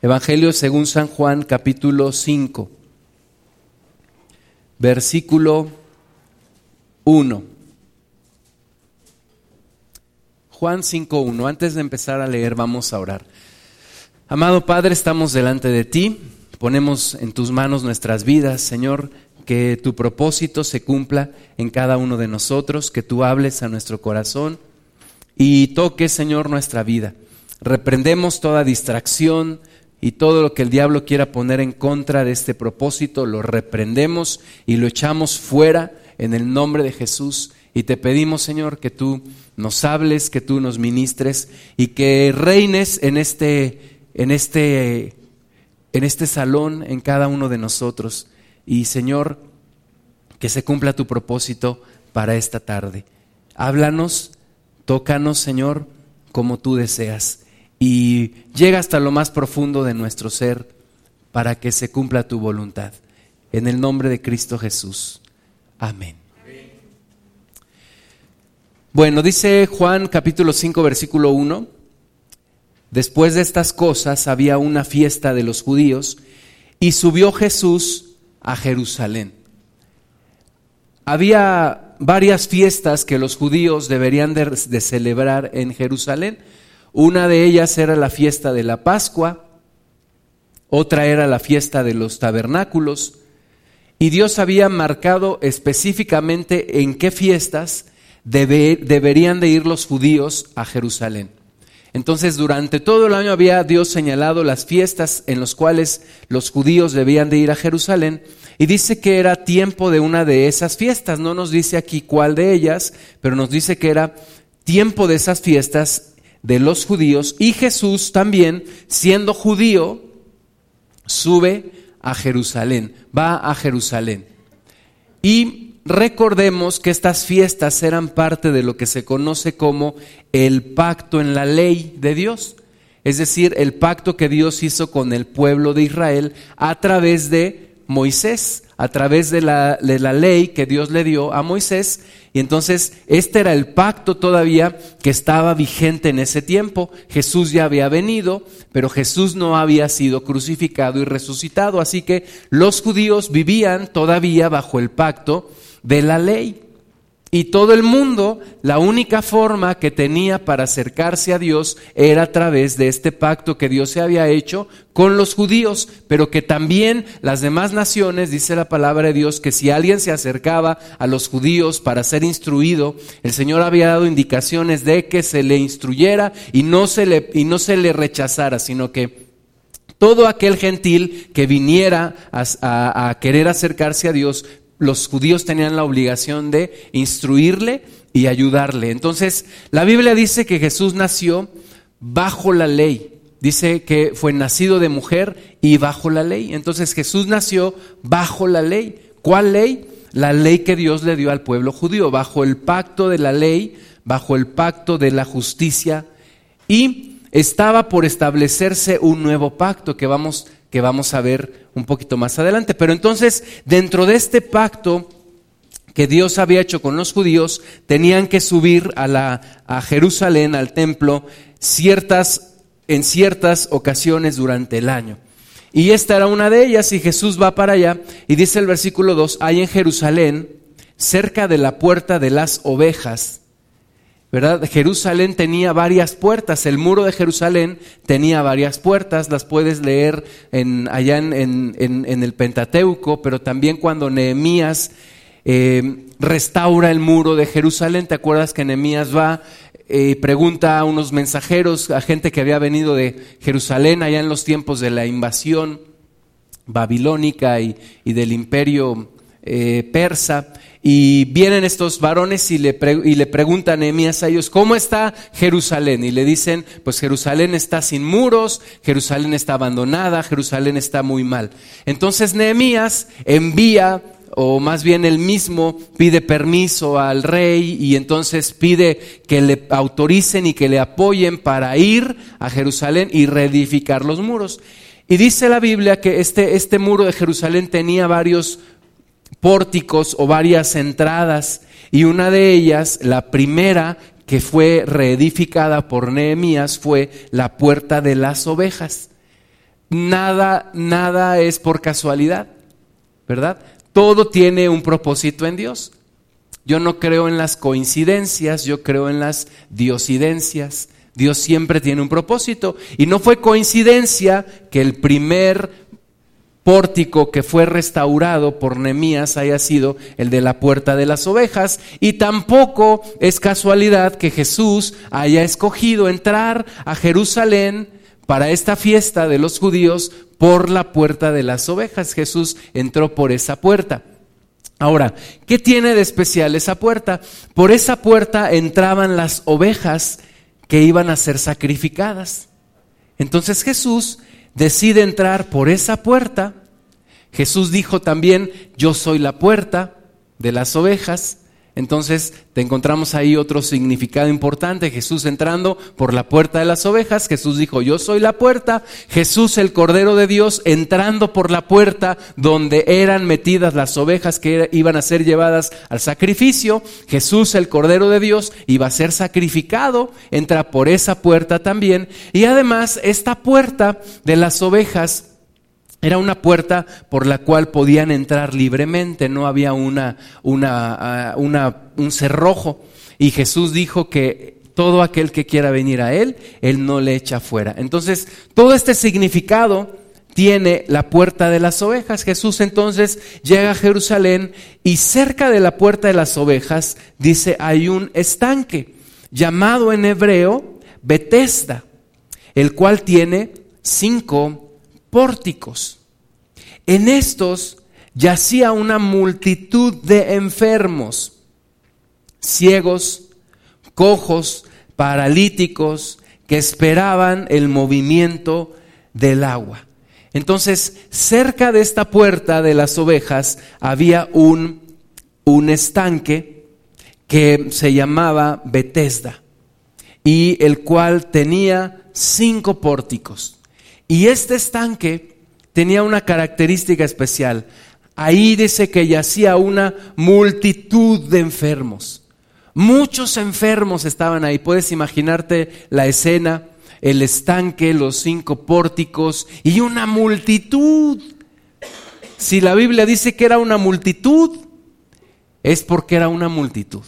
Evangelio según San Juan capítulo 5, versículo 1. Juan 5.1. Antes de empezar a leer, vamos a orar. Amado Padre, estamos delante de ti, ponemos en tus manos nuestras vidas, Señor, que tu propósito se cumpla en cada uno de nosotros, que tú hables a nuestro corazón y toques, Señor, nuestra vida. Reprendemos toda distracción, y todo lo que el diablo quiera poner en contra de este propósito, lo reprendemos y lo echamos fuera en el nombre de Jesús. Y te pedimos, Señor, que tú nos hables, que tú nos ministres y que reines en este, en este, en este salón, en cada uno de nosotros. Y, Señor, que se cumpla tu propósito para esta tarde. Háblanos, tócanos, Señor, como tú deseas y llega hasta lo más profundo de nuestro ser para que se cumpla tu voluntad. En el nombre de Cristo Jesús. Amén. Bueno, dice Juan capítulo 5 versículo 1, después de estas cosas había una fiesta de los judíos y subió Jesús a Jerusalén. Había varias fiestas que los judíos deberían de, de celebrar en Jerusalén. Una de ellas era la fiesta de la Pascua, otra era la fiesta de los tabernáculos, y Dios había marcado específicamente en qué fiestas deberían de ir los judíos a Jerusalén. Entonces, durante todo el año había Dios señalado las fiestas en las cuales los judíos debían de ir a Jerusalén y dice que era tiempo de una de esas fiestas. No nos dice aquí cuál de ellas, pero nos dice que era tiempo de esas fiestas de los judíos y Jesús también, siendo judío, sube a Jerusalén, va a Jerusalén. Y recordemos que estas fiestas eran parte de lo que se conoce como el pacto en la ley de Dios, es decir, el pacto que Dios hizo con el pueblo de Israel a través de Moisés a través de la, de la, ley que Dios le dio a Moisés. Y entonces este era el pacto todavía que estaba vigente en ese tiempo. Jesús ya había venido, pero Jesús no había sido crucificado y resucitado. Así que los judíos vivían todavía bajo el pacto de la ley. Y todo el mundo, la única forma que tenía para acercarse a Dios era a través de este pacto que Dios se había hecho con los judíos, pero que también las demás naciones, dice la palabra de Dios, que si alguien se acercaba a los judíos para ser instruido, el Señor había dado indicaciones de que se le instruyera y no se le, y no se le rechazara, sino que todo aquel gentil que viniera a, a, querer acercarse a Dios los judíos tenían la obligación de instruirle y ayudarle. Entonces, la Biblia dice que Jesús nació bajo la ley. Dice que fue nacido de mujer y bajo la ley. Entonces Jesús nació bajo la ley. ¿Cuál ley? La ley que Dios le dio al pueblo judío, bajo el pacto de la ley, bajo el pacto de la justicia. Y estaba por establecerse un nuevo pacto que vamos que vamos a ver un poquito más adelante. Pero entonces, dentro de este pacto que Dios había hecho con los judíos, tenían que subir a, la, a Jerusalén, al templo, ciertas, en ciertas ocasiones durante el año. Y esta era una de ellas, y Jesús va para allá, y dice el versículo 2, hay en Jerusalén, cerca de la puerta de las ovejas, ¿verdad? Jerusalén tenía varias puertas, el muro de Jerusalén tenía varias puertas, las puedes leer en, allá en, el Pentateuco, pero también cuando Nehemías eh, restaura el muro de Jerusalén, ¿te acuerdas que Nehemías va y pregunta a unos mensajeros, a gente que había venido de Jerusalén allá en los tiempos de la invasión babilónica y, del imperio eh, persa, y vienen estos varones y le, y le preguntan a Nehemías a ellos, ¿cómo está Jerusalén? Y le dicen, pues Jerusalén está sin muros, Jerusalén está abandonada, Jerusalén está muy mal. Entonces Nehemías envía o más bien él mismo pide permiso al rey y entonces pide que le autoricen y que le apoyen para ir a Jerusalén y reedificar los muros. Y dice la Biblia que este, este muro de Jerusalén tenía varios pórticos o varias entradas y una de ellas, la primera que fue reedificada por Nehemías fue la puerta de las ovejas. nada, nada es por casualidad, ¿verdad? Todo tiene un propósito en Dios. Yo no creo en las coincidencias, yo creo en las diosidencias. Dios siempre tiene un propósito. Y no fue coincidencia que el primer pórtico que fue restaurado por Nemías haya sido el de la puerta de las ovejas y tampoco es casualidad que Jesús haya escogido entrar a Jerusalén para esta fiesta de los judíos por la puerta de las ovejas. Jesús entró por esa puerta. Ahora, ¿qué tiene de especial esa puerta? Por esa puerta entraban las ovejas que iban a ser sacrificadas. Entonces Jesús decide entrar por esa puerta. Jesús dijo también, yo soy la puerta de las ovejas. Entonces te encontramos ahí otro significado importante. Jesús entrando por la puerta de las ovejas. Jesús dijo, yo soy la puerta. Jesús el Cordero de Dios entrando por la puerta donde eran metidas las ovejas que iban a ser llevadas al sacrificio. Jesús el Cordero de Dios iba a ser sacrificado. Entra por esa puerta también. Y además esta puerta de las ovejas era una puerta por la cual podían entrar libremente, no había una, una, una, un cerrojo. Y Jesús dijo que todo aquel que quiera venir a Él, Él no le echa fuera. Entonces, todo este significado tiene la puerta de las ovejas. Jesús entonces llega a Jerusalén y cerca de la puerta de las ovejas, dice, hay un estanque llamado en hebreo Betesda, el cual tiene cinco En estos yacía una multitud de enfermos, ciegos, cojos, paralíticos, que esperaban el movimiento del agua. Entonces, cerca de esta puerta de las ovejas había un, un estanque que se llamaba Betesda y el cual tenía cinco pórticos. Y este estanque tenía una característica especial. Ahí dice que yacía una multitud de enfermos. Muchos enfermos estaban ahí. Puedes imaginarte la escena, el estanque, los cinco pórticos y una multitud. Si la Biblia dice que era una multitud, es porque era una multitud.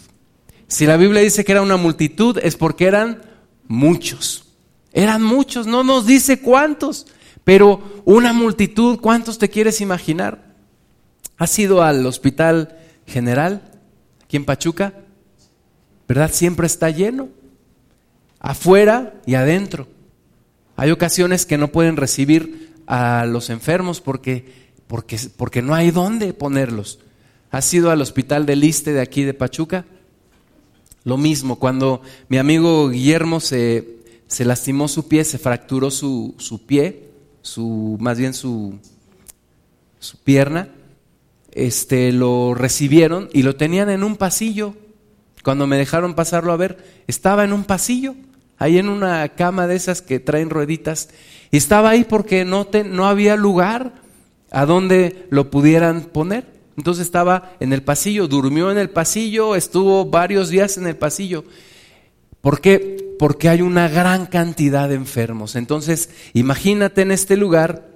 Si la Biblia dice que era una multitud, es porque eran muchos. Eran muchos, no nos dice cuántos, pero una multitud, ¿cuántos te quieres imaginar? ¿Has ido al hospital general aquí en Pachuca? ¿Verdad? Siempre está lleno, afuera y adentro. Hay ocasiones que no pueden recibir a los enfermos porque, porque, porque no hay dónde ponerlos. ¿Has ido al hospital del Liste de aquí de Pachuca? Lo mismo, cuando mi amigo Guillermo se se lastimó su pie, se fracturó su, su pie, su, más bien su, su pierna, este, lo recibieron y lo tenían en un pasillo. Cuando me dejaron pasarlo a ver, estaba en un pasillo, ahí en una cama de esas que traen rueditas, y estaba ahí porque no, no había lugar a donde lo pudieran poner. Entonces estaba en el pasillo, durmió en el pasillo, estuvo varios días en el pasillo. ¿Por qué? Porque hay una gran cantidad de enfermos. Entonces, imagínate en este lugar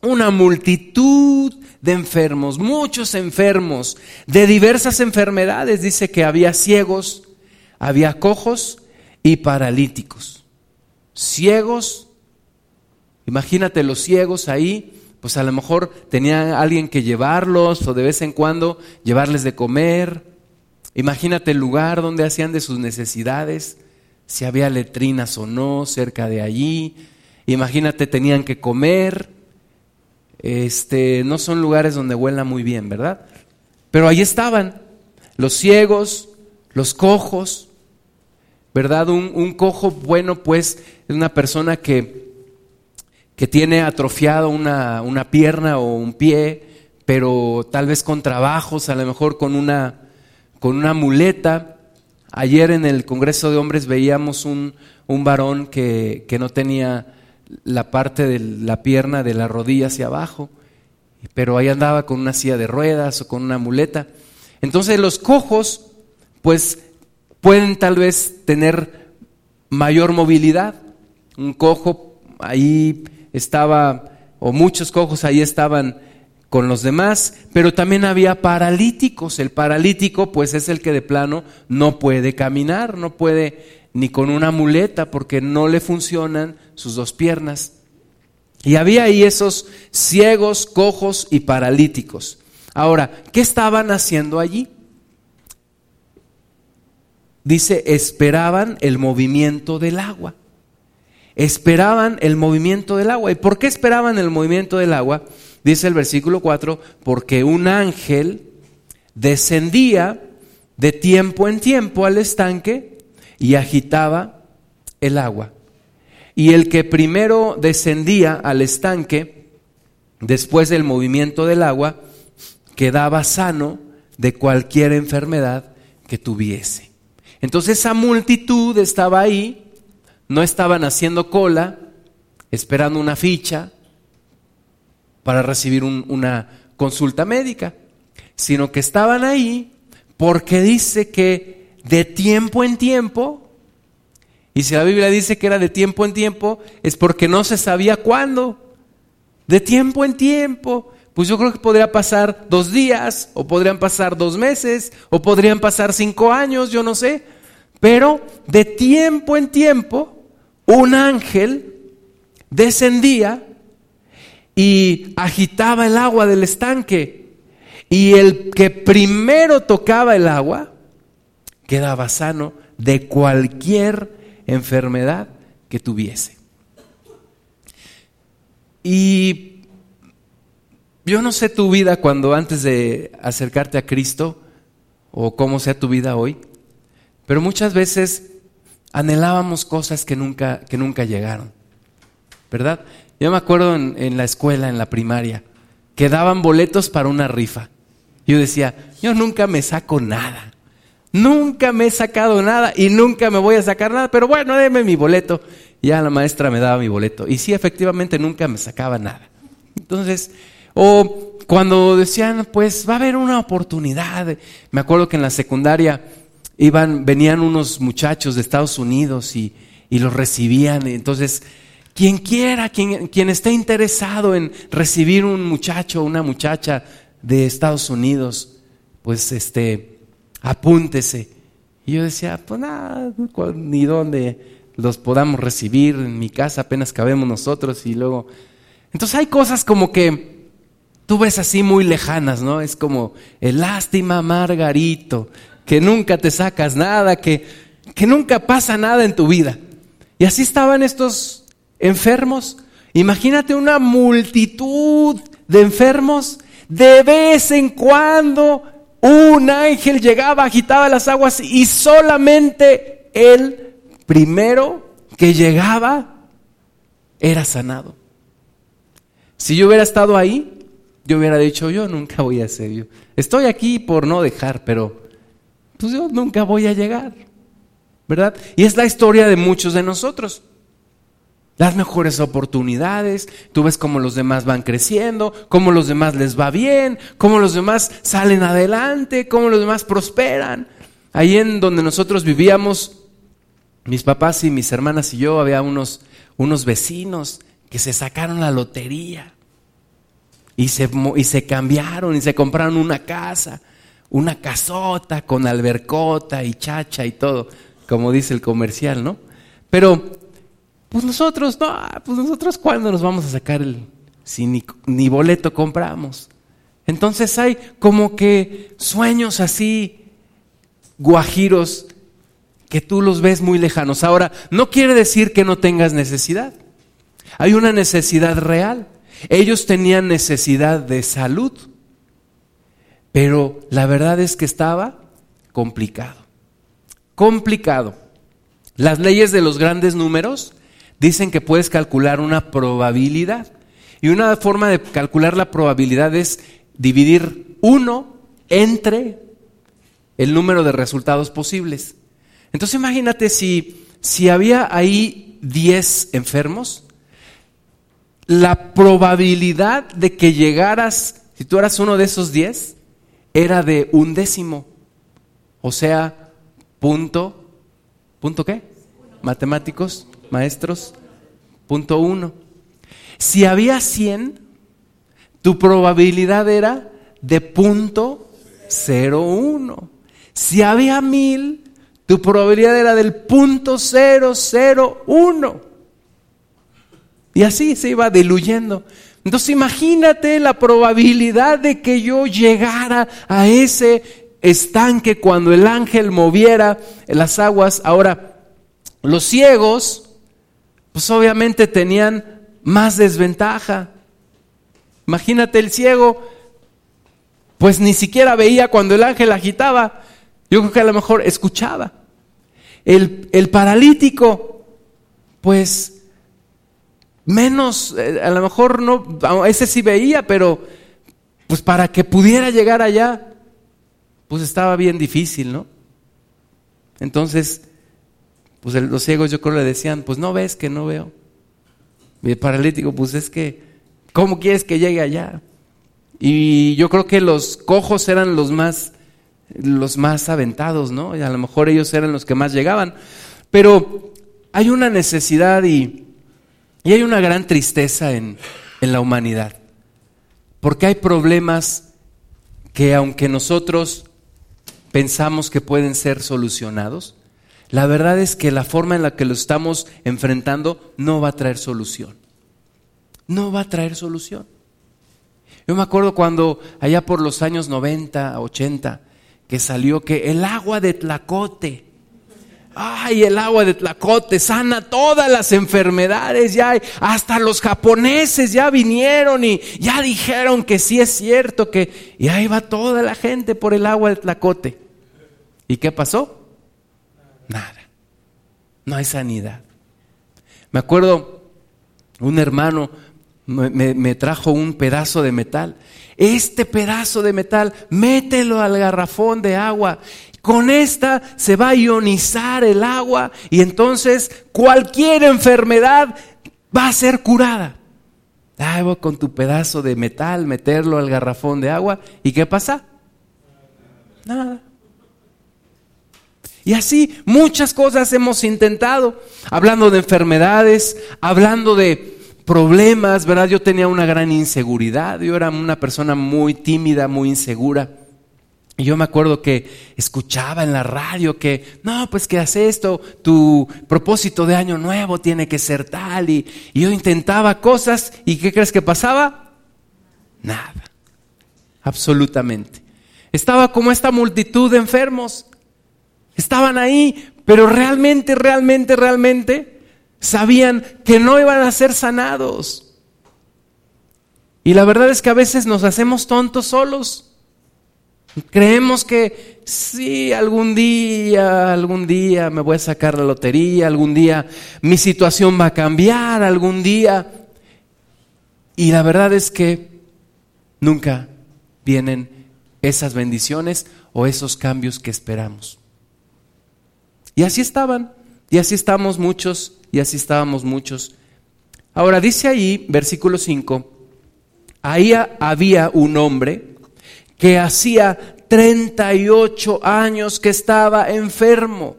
una multitud de enfermos, muchos enfermos, de diversas enfermedades. Dice que había ciegos, había cojos y paralíticos. Ciegos, imagínate los ciegos ahí, pues a lo mejor tenía alguien que llevarlos o de vez en cuando llevarles de comer Imagínate el lugar donde hacían de sus necesidades, si había letrinas o no cerca de allí. Imagínate tenían que comer. Este, no son lugares donde huela muy bien, ¿verdad? Pero ahí estaban los ciegos, los cojos, ¿verdad? Un, un cojo bueno, pues, es una persona que, que tiene atrofiado una, una pierna o un pie, pero tal vez con trabajos, a lo mejor con una con una muleta. Ayer en el Congreso de Hombres veíamos un, un varón que, que no tenía la parte de la pierna de la rodilla hacia abajo, pero ahí andaba con una silla de ruedas o con una muleta. Entonces los cojos, pues pueden tal vez tener mayor movilidad. Un cojo ahí estaba, o muchos cojos ahí estaban con los demás, pero también había paralíticos. El paralítico pues es el que de plano no puede caminar, no puede ni con una muleta porque no le funcionan sus dos piernas. Y había ahí esos ciegos, cojos y paralíticos. Ahora, ¿qué estaban haciendo allí? Dice, esperaban el movimiento del agua. Esperaban el movimiento del agua. ¿Y por qué esperaban el movimiento del agua? Dice el versículo 4, porque un ángel descendía de tiempo en tiempo al estanque y agitaba el agua. Y el que primero descendía al estanque, después del movimiento del agua, quedaba sano de cualquier enfermedad que tuviese. Entonces esa multitud estaba ahí, no estaban haciendo cola, esperando una ficha, para recibir una consulta médica, sino que estaban ahí porque dice que de tiempo en tiempo, y si la Biblia dice que era de tiempo en tiempo, es porque no se sabía cuándo, de tiempo en tiempo. Pues yo creo que podría pasar dos días, o podrían pasar dos meses, o podrían pasar cinco años, yo no sé. Pero de tiempo en tiempo, un ángel descendía y agitaba el agua del estanque. Y el que primero tocaba el agua quedaba sano de cualquier enfermedad que tuviese. Y yo no sé tu vida cuando antes de acercarte a Cristo o cómo sea tu vida hoy, pero muchas veces anhelábamos cosas que nunca, que nunca llegaron, ¿verdad? Yo me acuerdo en, la escuela, en la primaria, que daban boletos para una rifa. Yo decía, yo nunca me saco nada. Nunca me he sacado nada y nunca me voy a sacar nada, pero bueno, déme mi boleto. Ya la maestra me daba mi boleto. Y sí, efectivamente, nunca me sacaba nada. Entonces, o cuando decían, pues va a haber una oportunidad. Me acuerdo que en la secundaria iban, venían unos muchachos de Estados Unidos y, y los recibían. Entonces, quien quiera, quien, quien esté interesado en recibir un muchacho o una muchacha de Estados Unidos, pues este, apúntese. Y yo decía, pues nada, ni dónde los podamos recibir, en mi casa apenas cabemos nosotros y luego... Entonces hay cosas como que tú ves así muy lejanas, ¿no? Es como el lástima Margarito, que nunca te sacas nada, que, que nunca pasa nada en tu vida. Y así estaban estos enfermos. Imagínate una multitud de enfermos. De vez en cuando un ángel llegaba, agitaba las aguas y solamente el primero que llegaba era sanado. Si yo hubiera estado ahí, yo hubiera dicho, yo nunca voy a ser yo. Estoy aquí por no dejar, pero pues yo nunca voy a llegar. ¿Verdad? Y es la historia de muchos de nosotros las mejores oportunidades, tú ves cómo los demás van creciendo, cómo los demás les va bien, cómo los demás salen adelante, cómo los demás prosperan. Ahí en donde nosotros vivíamos, mis papás y mis hermanas y yo, había unos, unos vecinos que se sacaron la lotería y se, y se cambiaron y se compraron una casa, una casota con albercota y chacha y todo, como dice el comercial, ¿no? Pero pues nosotros, no, pues nosotros cuándo nos vamos a sacar el, si ni, boleto compramos. Entonces hay como que sueños así, guajiros, que tú los ves muy lejanos. Ahora, no quiere decir que no tengas necesidad. Hay una necesidad real. Ellos tenían necesidad de salud, pero la verdad es que estaba complicado. Complicado. Las leyes de los grandes números dicen que puedes calcular una probabilidad. Y una forma de calcular la probabilidad es dividir uno entre el número de resultados posibles. Entonces imagínate si, si había ahí 10 enfermos, la probabilidad de que llegaras, si tú eras uno de esos 10, era de un décimo. O sea, punto, ¿punto qué? Matemáticos, maestros? Punto uno. Si había 100, tu probabilidad era de punto 01. Si había 1000, tu probabilidad era del punto 001. Y así se iba diluyendo. Entonces imagínate la probabilidad de que yo llegara a ese estanque cuando el ángel moviera las aguas. Ahora, los ciegos, pues obviamente tenían más desventaja. Imagínate el ciego, pues ni siquiera veía cuando el ángel agitaba. Yo creo que a lo mejor escuchaba. El, el paralítico, pues menos, eh, a lo mejor no, ese sí veía, pero pues para que pudiera llegar allá, pues estaba bien difícil, ¿no? Entonces, pues los ciegos yo creo le decían, pues no ves que no veo. Y el paralítico, pues es que, ¿cómo quieres que llegue allá? Y yo creo que los cojos eran los más, los más aventados, ¿no? Y a lo mejor ellos eran los que más llegaban. Pero hay una necesidad y, y hay una gran tristeza en, en la humanidad, porque hay problemas que aunque nosotros pensamos que pueden ser solucionados, la verdad es que la forma en la que lo estamos enfrentando no va a traer solución. No va a traer solución. Yo me acuerdo cuando allá por los años 90, 80, que salió que el agua de Tlacote Ay, el agua de Tlacote sana todas las enfermedades, ya hasta los japoneses ya vinieron y ya dijeron que sí es cierto que y ahí va toda la gente por el agua de Tlacote. ¿Y qué pasó? Nada. No hay sanidad. Me acuerdo un hermano me, me trajo un pedazo de metal. Este pedazo de metal, mételo al garrafón de agua con esta se va a ionizar el agua y entonces cualquier enfermedad va a ser curada. Ah, con tu pedazo de metal, meterlo al garrafón de agua. ¿Y qué pasa? Nada. Y así muchas cosas hemos intentado, hablando de enfermedades, hablando de problemas, ¿verdad? Yo tenía una gran inseguridad, yo era una persona muy tímida, muy insegura. Y yo me acuerdo que escuchaba en la radio que, no, pues que hace esto, tu propósito de año nuevo tiene que ser tal. Y, y, yo intentaba cosas y ¿qué crees que pasaba? Nada, absolutamente. Estaba como esta multitud de enfermos. Estaban ahí, pero realmente, realmente, realmente sabían que no iban a ser sanados. Y la verdad es que a veces nos hacemos tontos solos. Creemos que sí, algún día, algún día me voy a sacar la lotería, algún día mi situación va a cambiar, algún día. Y la verdad es que nunca vienen esas bendiciones o esos cambios que esperamos. Y así estaban, y así estamos muchos, y así estábamos muchos. Ahora dice ahí, versículo 5, ahí había un hombre, que hacía 38 años que estaba enfermo.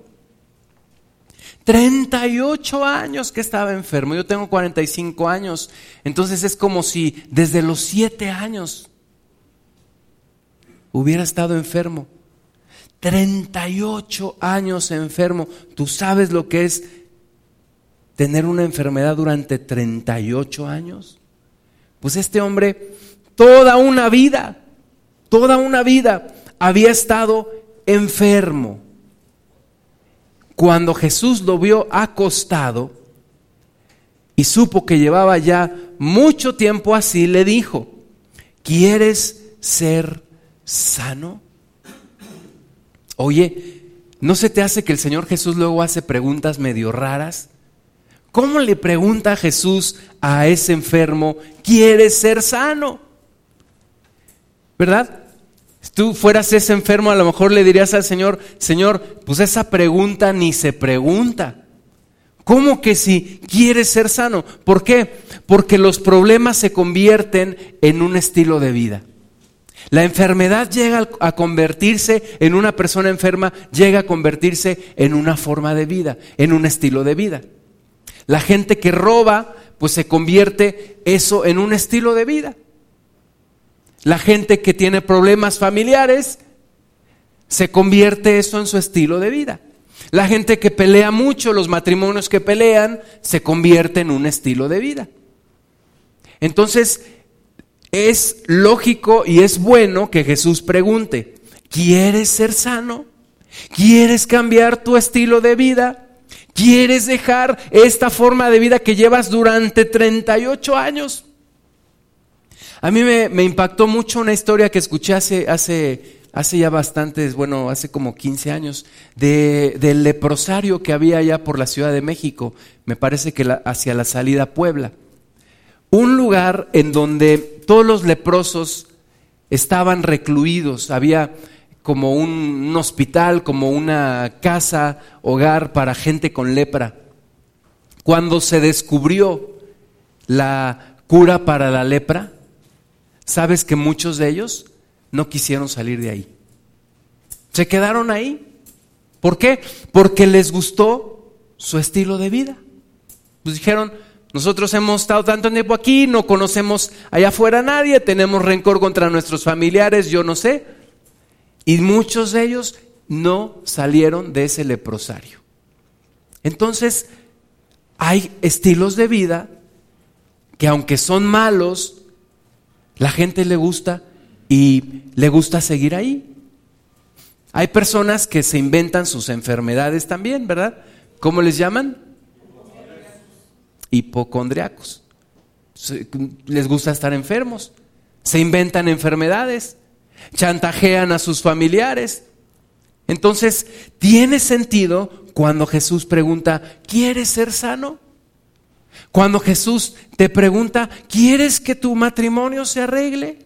38 años que estaba enfermo. Yo tengo 45 años. Entonces es como si desde los 7 años hubiera estado enfermo. 38 años enfermo. ¿Tú sabes lo que es tener una enfermedad durante 38 años? Pues este hombre, toda una vida toda una vida había estado enfermo. Cuando Jesús lo vio acostado y supo que llevaba ya mucho tiempo así, le dijo, ¿quieres ser sano? Oye, ¿no se te hace que el Señor Jesús luego hace preguntas medio raras? ¿Cómo le pregunta Jesús a ese enfermo, ¿quieres ser sano? ¿Verdad? Si tú fueras ese enfermo, a lo mejor le dirías al Señor, Señor, pues esa pregunta ni se pregunta. ¿Cómo que si quieres ser sano? ¿Por qué? Porque los problemas se convierten en un estilo de vida. La enfermedad llega a convertirse en una persona enferma, llega a convertirse en una forma de vida, en un estilo de vida. La gente que roba, pues se convierte eso en un estilo de vida. La gente que tiene problemas familiares, se convierte eso en su estilo de vida. La gente que pelea mucho, los matrimonios que pelean, se convierte en un estilo de vida. Entonces, es lógico y es bueno que Jesús pregunte, ¿quieres ser sano? ¿Quieres cambiar tu estilo de vida? ¿Quieres dejar esta forma de vida que llevas durante 38 años? A mí me, impactó mucho una historia que escuché hace, hace, hace ya bastantes, bueno, hace como 15 años, de, del leprosario que había allá por la Ciudad de México, me parece que hacia la salida a Puebla. Un lugar en donde todos los leprosos estaban recluidos, había como un, hospital, como una casa, hogar para gente con lepra. Cuando se descubrió la cura para la lepra, ¿sabes que muchos de ellos no quisieron salir de ahí? Se quedaron ahí. ¿Por qué? Porque les gustó su estilo de vida. Pues dijeron, nosotros hemos estado tanto tiempo aquí, no conocemos allá afuera a nadie, tenemos rencor contra nuestros familiares, yo no sé. Y muchos de ellos no salieron de ese leprosario. Entonces, hay estilos de vida que aunque son malos, la gente le gusta y le gusta seguir ahí. Hay personas que se inventan sus enfermedades también, ¿verdad? ¿Cómo les llaman? Hipocondriacos. Les gusta estar enfermos. Se inventan enfermedades chantajean a sus familiares. Entonces, ¿tiene sentido cuando Jesús pregunta, ¿quieres ser sano? Cuando Jesús te pregunta, ¿quieres que tu matrimonio se arregle?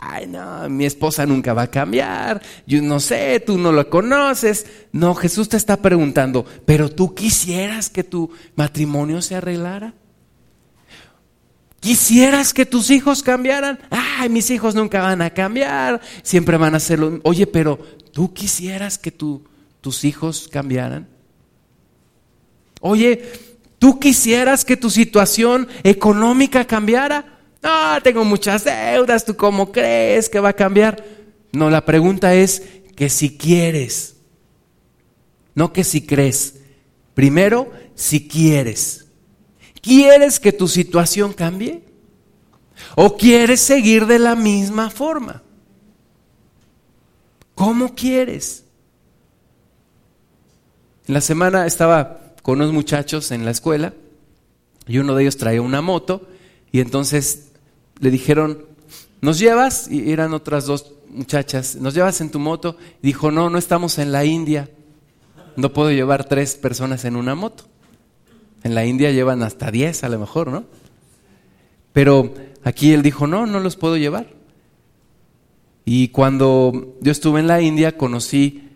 Ay, no, mi esposa nunca va a cambiar, yo no sé, tú no lo conoces. No, Jesús te está preguntando, pero tú quisieras que tu matrimonio se arreglara. ¿Quisieras que tus hijos cambiaran? Ay, mis hijos nunca van a cambiar, siempre van a hacerlo. Oye, pero ¿tú quisieras que tus hijos cambiaran? Oye, ¿tú quisieras que tu situación económica cambiara? No, tengo muchas deudas, ¿tú cómo crees que va a cambiar? No, la pregunta es que si quieres, no que si crees. Primero, si quieres. ¿Quieres que tu situación cambie? ¿O quieres seguir de la misma forma? ¿Cómo quieres? En la semana estaba con unos muchachos en la escuela y uno de ellos traía una moto y entonces le dijeron, ¿nos llevas? Y eran otras dos muchachas, ¿nos llevas en tu moto? Y dijo, no, no estamos en la India, no puedo llevar tres personas en una moto. En la India llevan hasta 10 a lo mejor, ¿no? Pero aquí él dijo, no, no los puedo llevar. Y cuando yo estuve en la India conocí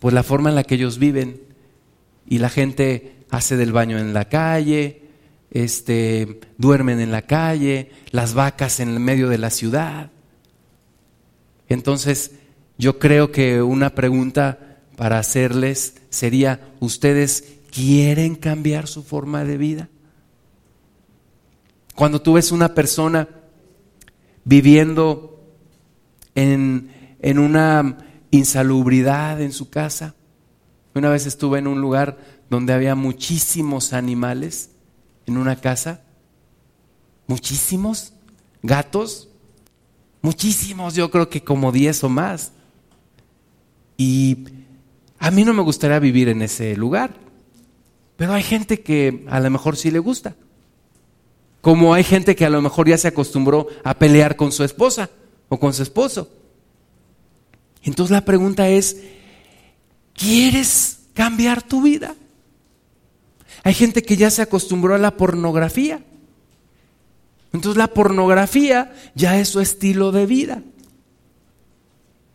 pues la forma en la que ellos viven y la gente hace del baño en la calle, este, duermen en la calle, las vacas en el medio de la ciudad. Entonces, yo creo que una pregunta para hacerles sería, ¿ustedes quieren cambiar su forma de vida. Cuando tú ves una persona viviendo en, en una insalubridad en su casa, una vez estuve en un lugar donde había muchísimos animales en una casa, muchísimos gatos, muchísimos, yo creo que como 10 o más. Y a mí no me gustaría vivir en ese lugar. Pero hay gente que a lo mejor sí le gusta. Como hay gente que a lo mejor ya se acostumbró a pelear con su esposa o con su esposo. Entonces la pregunta es, ¿quieres cambiar tu vida? Hay gente que ya se acostumbró a la pornografía. Entonces la pornografía ya es su estilo de vida.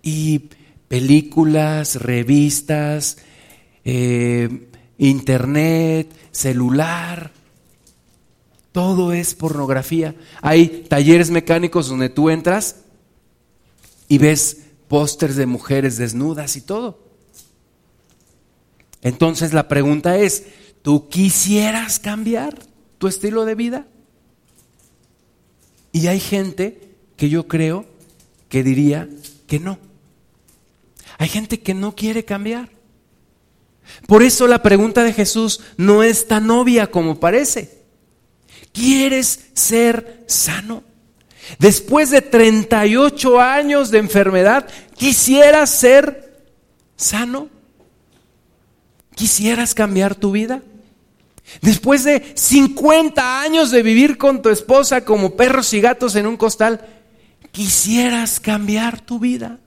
Y películas, revistas, eh, internet, celular, todo es pornografía. Hay talleres mecánicos donde tú entras y ves pósters de mujeres desnudas y todo. Entonces la pregunta es, ¿tú quisieras cambiar? tu estilo de vida? Y hay gente que yo creo que diría que no. Hay gente que no quiere cambiar. Por eso la pregunta de Jesús no es tan obvia como parece. ¿Quieres ser sano? Después de 38 años de enfermedad, ¿quisieras ser sano? ¿Quisieras cambiar tu vida? Después de 50 años de vivir con tu esposa como perros y gatos en un costal, ¿quisieras cambiar tu vida?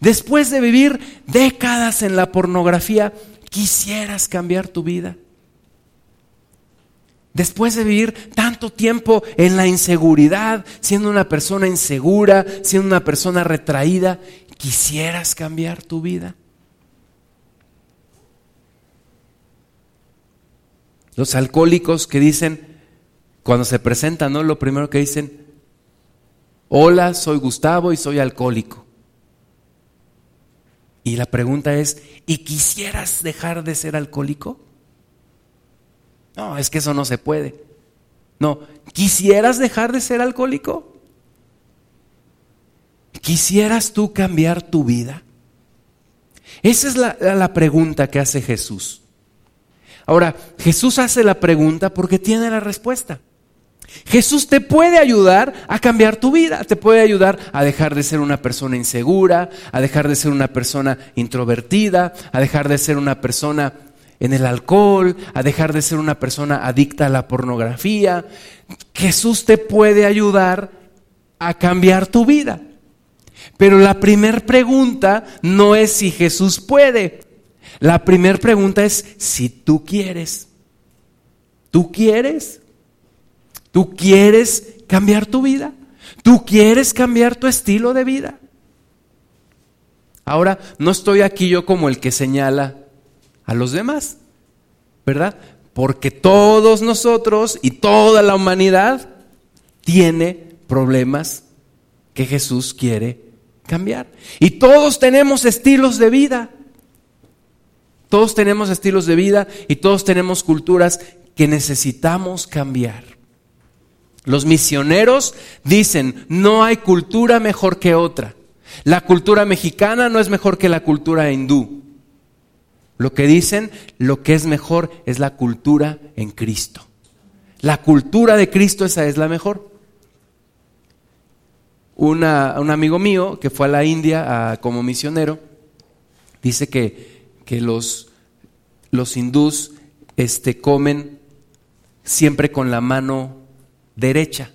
Después de vivir décadas en la pornografía, ¿quisieras cambiar tu vida? Después de vivir tanto tiempo en la inseguridad, siendo una persona insegura, siendo una persona retraída, ¿quisieras cambiar tu vida? Los alcohólicos que dicen, cuando se presentan, ¿no? Lo primero que dicen, hola, soy Gustavo y soy alcohólico. Y la pregunta es, ¿y quisieras dejar de ser alcohólico? No, es que eso no se puede. No, ¿quisieras dejar de ser alcohólico? ¿Quisieras tú cambiar tu vida? Esa es la, la pregunta que hace Jesús. Ahora, Jesús hace la pregunta porque tiene la respuesta. Jesús te puede ayudar a cambiar tu vida, te puede ayudar a dejar de ser una persona insegura, a dejar de ser una persona introvertida, a dejar de ser una persona en el alcohol, a dejar de ser una persona adicta a la pornografía. Jesús te puede ayudar a cambiar tu vida. Pero la primera pregunta no es si Jesús puede, la primera pregunta es si tú quieres. ¿Tú quieres? ¿Tú quieres cambiar tu vida? ¿Tú quieres cambiar tu estilo de vida? Ahora, no estoy aquí yo como el que señala a los demás, ¿verdad? Porque todos nosotros y toda la humanidad tiene problemas que Jesús quiere cambiar. Y todos tenemos estilos de vida. Todos tenemos estilos de vida y todos tenemos culturas que necesitamos cambiar. Los misioneros dicen, no hay cultura mejor que otra. La cultura mexicana no es mejor que la cultura hindú. Lo que dicen, lo que es mejor es la cultura en Cristo. La cultura de Cristo, esa es la mejor. un amigo mío que fue a la India como misionero, dice que que los, los hindús este, comen siempre con la mano derecha.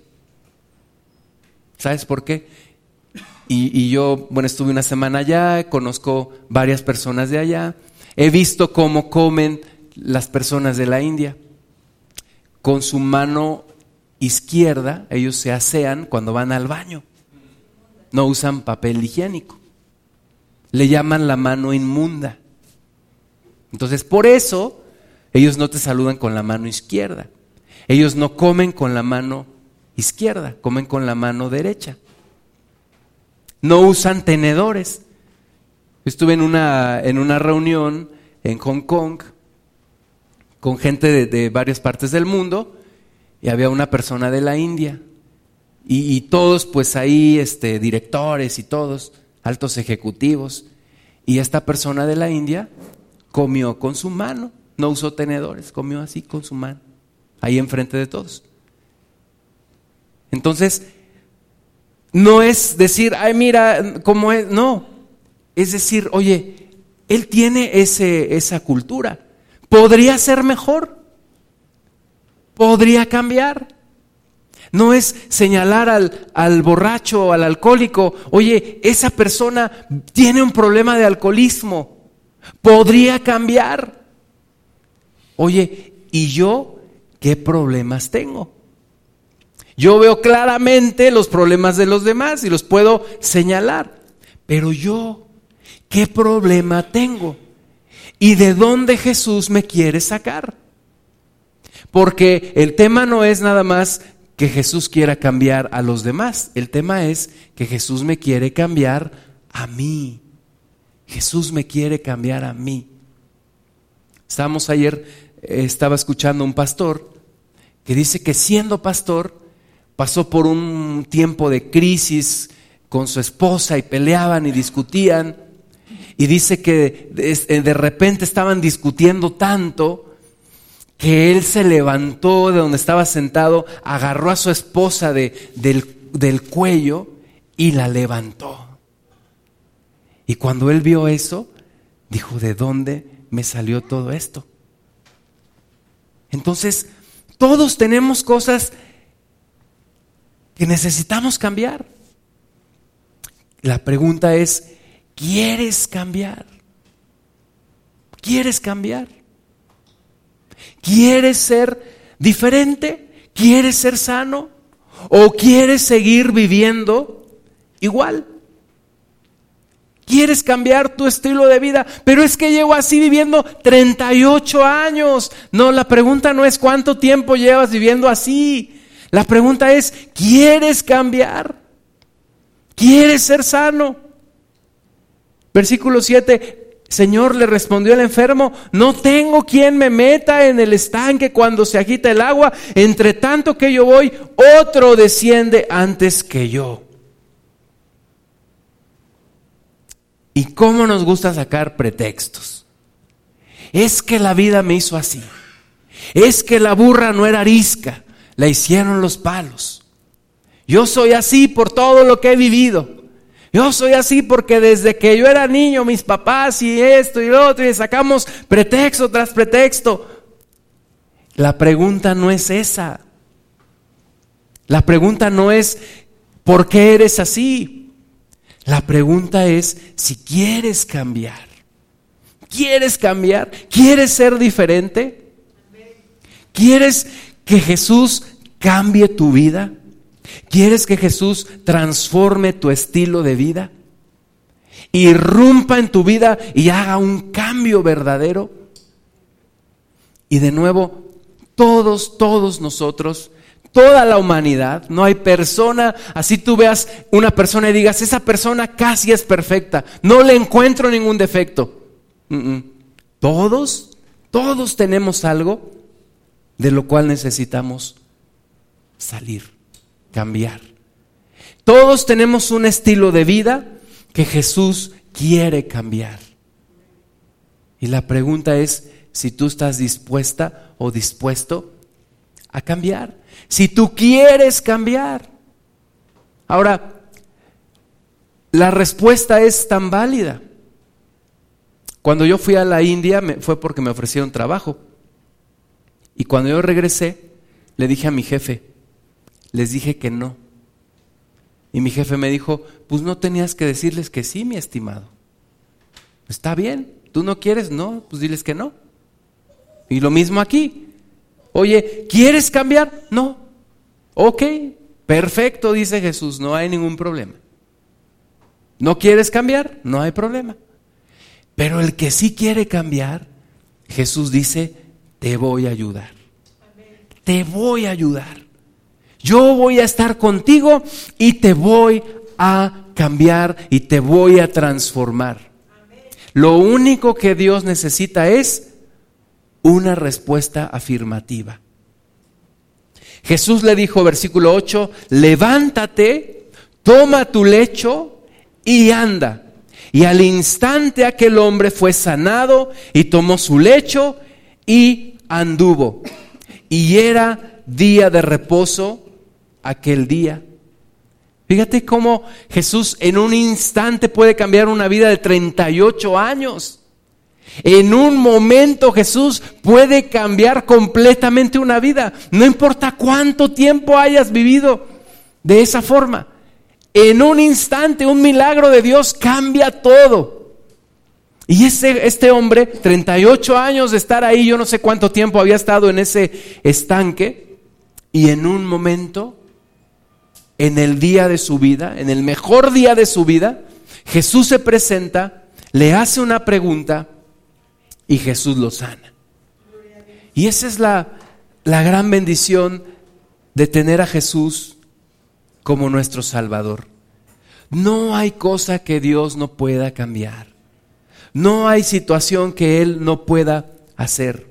¿Sabes por qué? Y, y, yo, bueno, estuve una semana allá, conozco varias personas de allá, he visto cómo comen las personas de la India. Con su mano izquierda, ellos se asean cuando van al baño. No usan papel higiénico. Le llaman la mano inmunda. Entonces, por eso ellos no te saludan con la mano izquierda. Ellos no comen con la mano izquierda, comen con la mano derecha. No usan tenedores. Estuve en una, en una reunión en Hong Kong con gente de, varias partes del mundo y había una persona de la India. Y, todos, pues ahí, este, directores y todos, altos ejecutivos. Y esta persona de la India comió con su mano, no usó tenedores, comió así con su mano, ahí enfrente de todos. Entonces, no es decir, ay, mira cómo es, no, es decir, oye, él tiene ese, esa cultura, podría ser mejor, podría cambiar. No es señalar al, al borracho al alcohólico, oye, esa persona tiene un problema de alcoholismo, podría cambiar. Oye, ¿y yo qué problemas tengo? Yo veo claramente los problemas de los demás y los puedo señalar, pero yo, ¿qué problema tengo? ¿Y de dónde Jesús me quiere sacar? Porque el tema no es nada más que Jesús quiera cambiar a los demás, el tema es que Jesús me quiere cambiar a mí. Jesús me quiere cambiar a mí. Estábamos ayer estaba escuchando un pastor que dice que siendo pastor pasó por un tiempo de crisis con su esposa y peleaban y discutían. Y dice que de repente estaban discutiendo tanto que él se levantó de donde estaba sentado, agarró a su esposa de, del cuello y la levantó. Y cuando él vio eso, dijo, ¿de dónde me salió todo esto? Entonces, todos tenemos cosas que necesitamos cambiar. La pregunta es, ¿quieres cambiar? ¿Quieres cambiar? ¿Quieres ser diferente? ¿Quieres ser sano? ¿O quieres seguir viviendo igual? ¿Quieres cambiar tu estilo de vida? Pero es que llevo así viviendo 38 años. No, la pregunta no es cuánto tiempo llevas viviendo así. La pregunta es, ¿quieres cambiar? ¿Quieres ser sano? Versículo 7, Señor le respondió el enfermo, no tengo quien me meta en el estanque cuando se agita el agua, entre tanto que yo voy, otro desciende antes que yo. ¿Y cómo nos gusta sacar pretextos? Es que la vida me hizo así. Es que la burra no era arisca, la hicieron los palos. Yo soy así por todo lo que he vivido. Yo soy así porque desde que yo era niño, mis papás y esto y lo otro, y sacamos pretexto tras pretexto. La pregunta no es esa. La pregunta no es, ¿por qué eres así? La pregunta es si quieres cambiar. ¿Quieres cambiar? ¿Quieres ser diferente? ¿Quieres que Jesús cambie tu vida? ¿Quieres que Jesús transforme tu estilo de vida? Irrumpa en tu vida y haga un cambio verdadero. Y de nuevo, todos, todos nosotros toda la humanidad, no hay persona, así tú veas una persona y digas, esa persona casi es perfecta, no le encuentro ningún defecto. Todos, todos tenemos algo de lo cual necesitamos salir, cambiar. Todos tenemos un estilo de vida que Jesús quiere cambiar. Y la pregunta es si tú estás dispuesta o dispuesto a cambiar si tú quieres cambiar. Ahora, la respuesta es tan válida. Cuando yo fui a la India fue porque me ofrecieron trabajo. Y cuando yo regresé, le dije a mi jefe, les dije que no. Y mi jefe me dijo, pues no tenías que decirles que sí, mi estimado. Está bien, tú no quieres, no, pues diles que no. Y lo mismo aquí. Oye, ¿quieres cambiar? No. Ok, perfecto, dice Jesús, no hay ningún problema. ¿No quieres cambiar? No hay problema. Pero el que sí quiere cambiar, Jesús dice, te voy a ayudar. Te voy a ayudar. Yo voy a estar contigo y te voy a cambiar y te voy a transformar. Lo único que Dios necesita es una respuesta afirmativa. Jesús le dijo, versículo 8, levántate, toma tu lecho y anda. Y al instante aquel hombre fue sanado y tomó su lecho y anduvo. Y era día de reposo aquel día. Fíjate cómo Jesús en un instante puede cambiar una vida de 38 años. En un momento Jesús puede cambiar completamente una vida. No importa cuánto tiempo hayas vivido de esa forma. En un instante un milagro de Dios cambia todo. Y ese, este hombre, 38 años de estar ahí, yo no sé cuánto tiempo había estado en ese estanque, y en un momento, en el día de su vida, en el mejor día de su vida, Jesús se presenta, le hace una pregunta, y Jesús lo sana. Y esa es la, la gran bendición de tener a Jesús como nuestro Salvador. No hay cosa que Dios no pueda cambiar. No hay situación que Él no pueda hacer.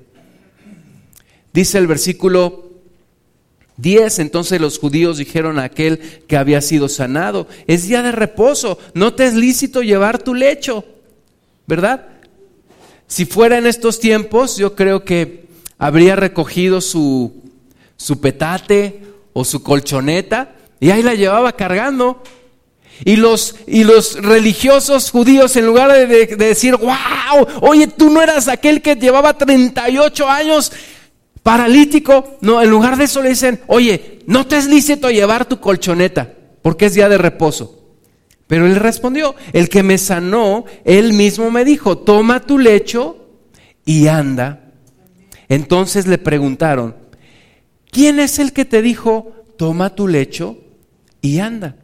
Dice el versículo 10, entonces los judíos dijeron a aquel que había sido sanado, es día de reposo, no te es lícito llevar tu lecho, ¿verdad? Si fuera en estos tiempos, yo creo que habría recogido su, su petate o su colchoneta y ahí la llevaba cargando. Y los, y los religiosos judíos, en lugar de, de, decir, wow, oye, tú no eras aquel que llevaba 38 años paralítico, no, en lugar de eso le dicen, oye, no te es lícito llevar tu colchoneta, porque es día de reposo. Pero él respondió, el que me sanó, él mismo me dijo, toma tu lecho y anda. Entonces le preguntaron, ¿quién es el que te dijo, toma tu lecho y anda?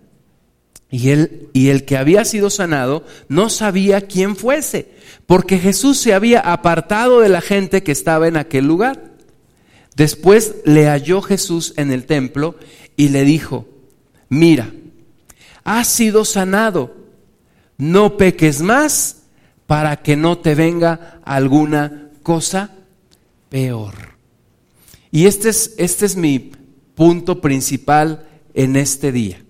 Y él y el que había sido sanado no sabía quién fuese, porque Jesús se había apartado de la gente que estaba en aquel lugar. Después le halló Jesús en el templo y le dijo, mira, has sido sanado, no peques más para que no te venga alguna cosa peor. Y este es, este es mi punto principal en este día.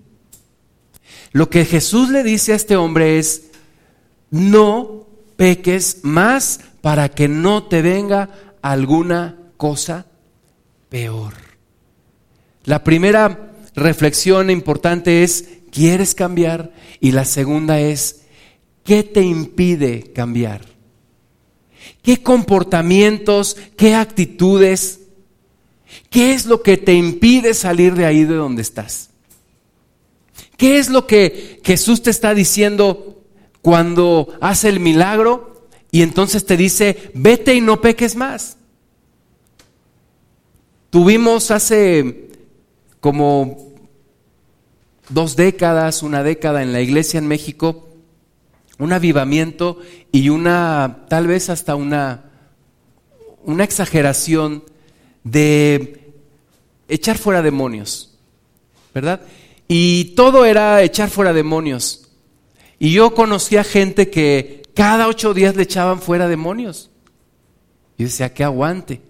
Lo que Jesús le dice a este hombre es, no peques más para que no te venga alguna cosa peor. La primera reflexión importante es, ¿quieres cambiar? Y la segunda es, ¿qué te impide cambiar? ¿Qué comportamientos, qué actitudes, qué es lo que te impide salir de ahí de donde estás? ¿Qué es lo que Jesús te está diciendo cuando hace el milagro y entonces te dice, vete y no peques más? Tuvimos hace como dos décadas, una década en la iglesia en México, un avivamiento y una, tal vez hasta una, una exageración de echar fuera demonios, ¿verdad? Y todo era echar fuera demonios. Y yo conocía gente que cada ocho días le echaban fuera demonios. Y decía, que aguante.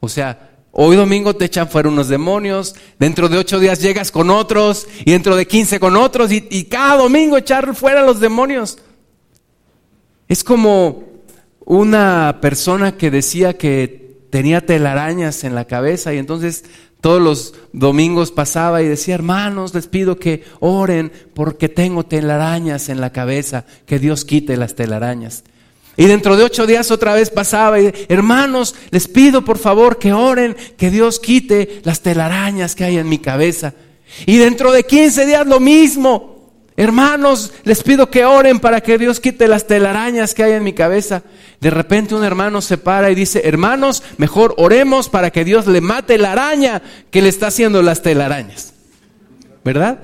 O sea, Hoy domingo te echan fuera unos demonios, dentro de ocho días llegas con otros y dentro de quince con otros y, cada domingo echar fuera los demonios. Es como una persona que decía que tenía telarañas en la cabeza y entonces todos los domingos pasaba y decía, hermanos, les pido que oren porque tengo telarañas en la cabeza, que Dios quite las telarañas. Y dentro de ocho días otra vez pasaba y, hermanos, les pido por favor que oren, que Dios quite las telarañas que hay en mi cabeza. Y dentro de quince días lo mismo. Hermanos, les pido que oren para que Dios quite las telarañas que hay en mi cabeza. De repente un hermano se para y dice, hermanos, mejor oremos para que Dios le mate la araña que le está haciendo las telarañas. ¿Verdad?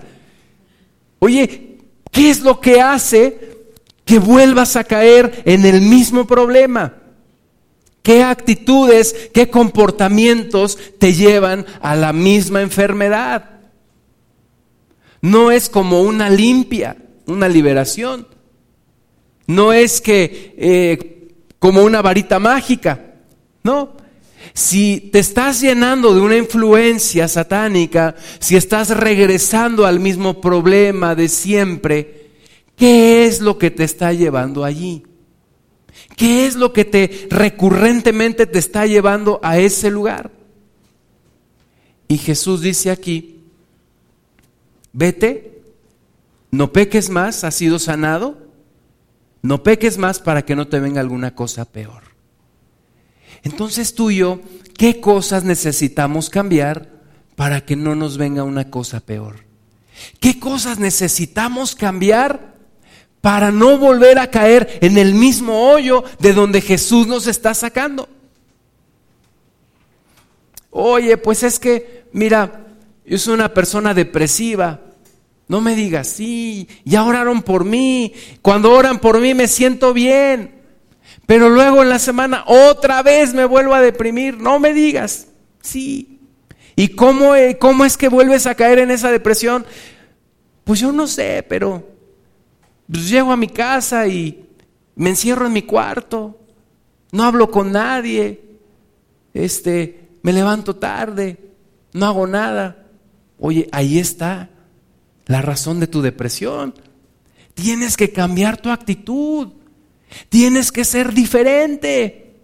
Oye, ¿qué es lo que hace que vuelvas a caer en el mismo problema. ¿Qué actitudes, qué comportamientos te llevan a la misma enfermedad? No es como una limpia, una liberación. No es que eh, como una varita mágica. No. Si te estás llenando de una influencia satánica, si estás regresando al mismo problema de siempre, ¿Qué es lo que te está llevando allí? ¿Qué es lo que te recurrentemente te está llevando a ese lugar? Y Jesús dice aquí, vete, no peques más, has sido sanado, no peques más para que no te venga alguna cosa peor. Entonces tú y yo, ¿qué cosas necesitamos cambiar para que no nos venga una cosa peor? ¿Qué cosas necesitamos cambiar para no volver a caer en el mismo hoyo de donde Jesús nos está sacando. Oye, pues es que, mira, yo soy una persona depresiva. No me digas, sí, ya oraron por mí. Cuando oran por mí me siento bien. Pero luego en la semana otra vez me vuelvo a deprimir. No me digas, sí. ¿Y cómo, eh, cómo es que vuelves a caer en esa depresión? Pues yo no sé, pero pues llego a mi casa y me encierro en mi cuarto, no hablo con nadie, este, me levanto tarde, no hago nada. Oye, ahí está la razón de tu depresión. Tienes que cambiar tu actitud. Tienes que ser diferente.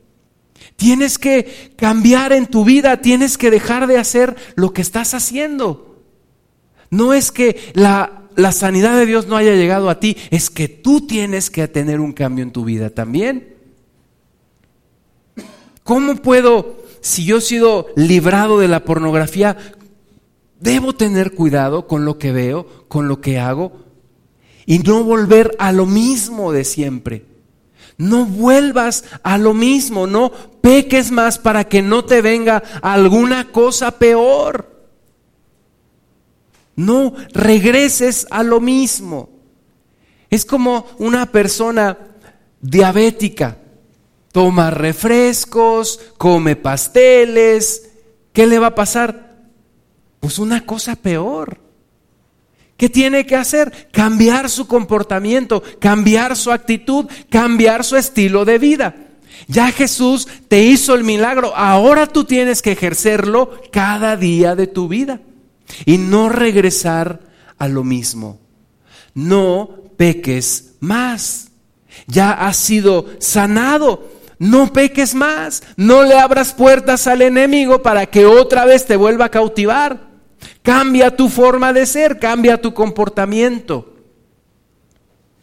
Tienes que cambiar en tu vida. Tienes que dejar de hacer lo que estás haciendo. No es que la, la sanidad de Dios no haya llegado a ti, es que tú tienes que tener un cambio en tu vida también. ¿Cómo puedo, si yo he sido librado de la pornografía, debo tener cuidado con lo que veo, con lo que hago y no volver a lo mismo de siempre? No vuelvas a lo mismo, no peques más para que no te venga alguna cosa peor. No regreses a lo mismo. Es como una persona diabética toma refrescos, come pasteles, ¿qué le va a pasar? Pues una cosa peor. ¿Qué tiene que hacer? Cambiar su comportamiento, cambiar su actitud, cambiar su estilo de vida. Ya Jesús te hizo el milagro, ahora tú tienes que ejercerlo cada día de tu vida y no regresar a lo mismo. No peques más. Ya has sido sanado. No peques más, no le abras puertas al enemigo para que otra vez te vuelva a cautivar. Cambia tu forma de ser, cambia tu comportamiento.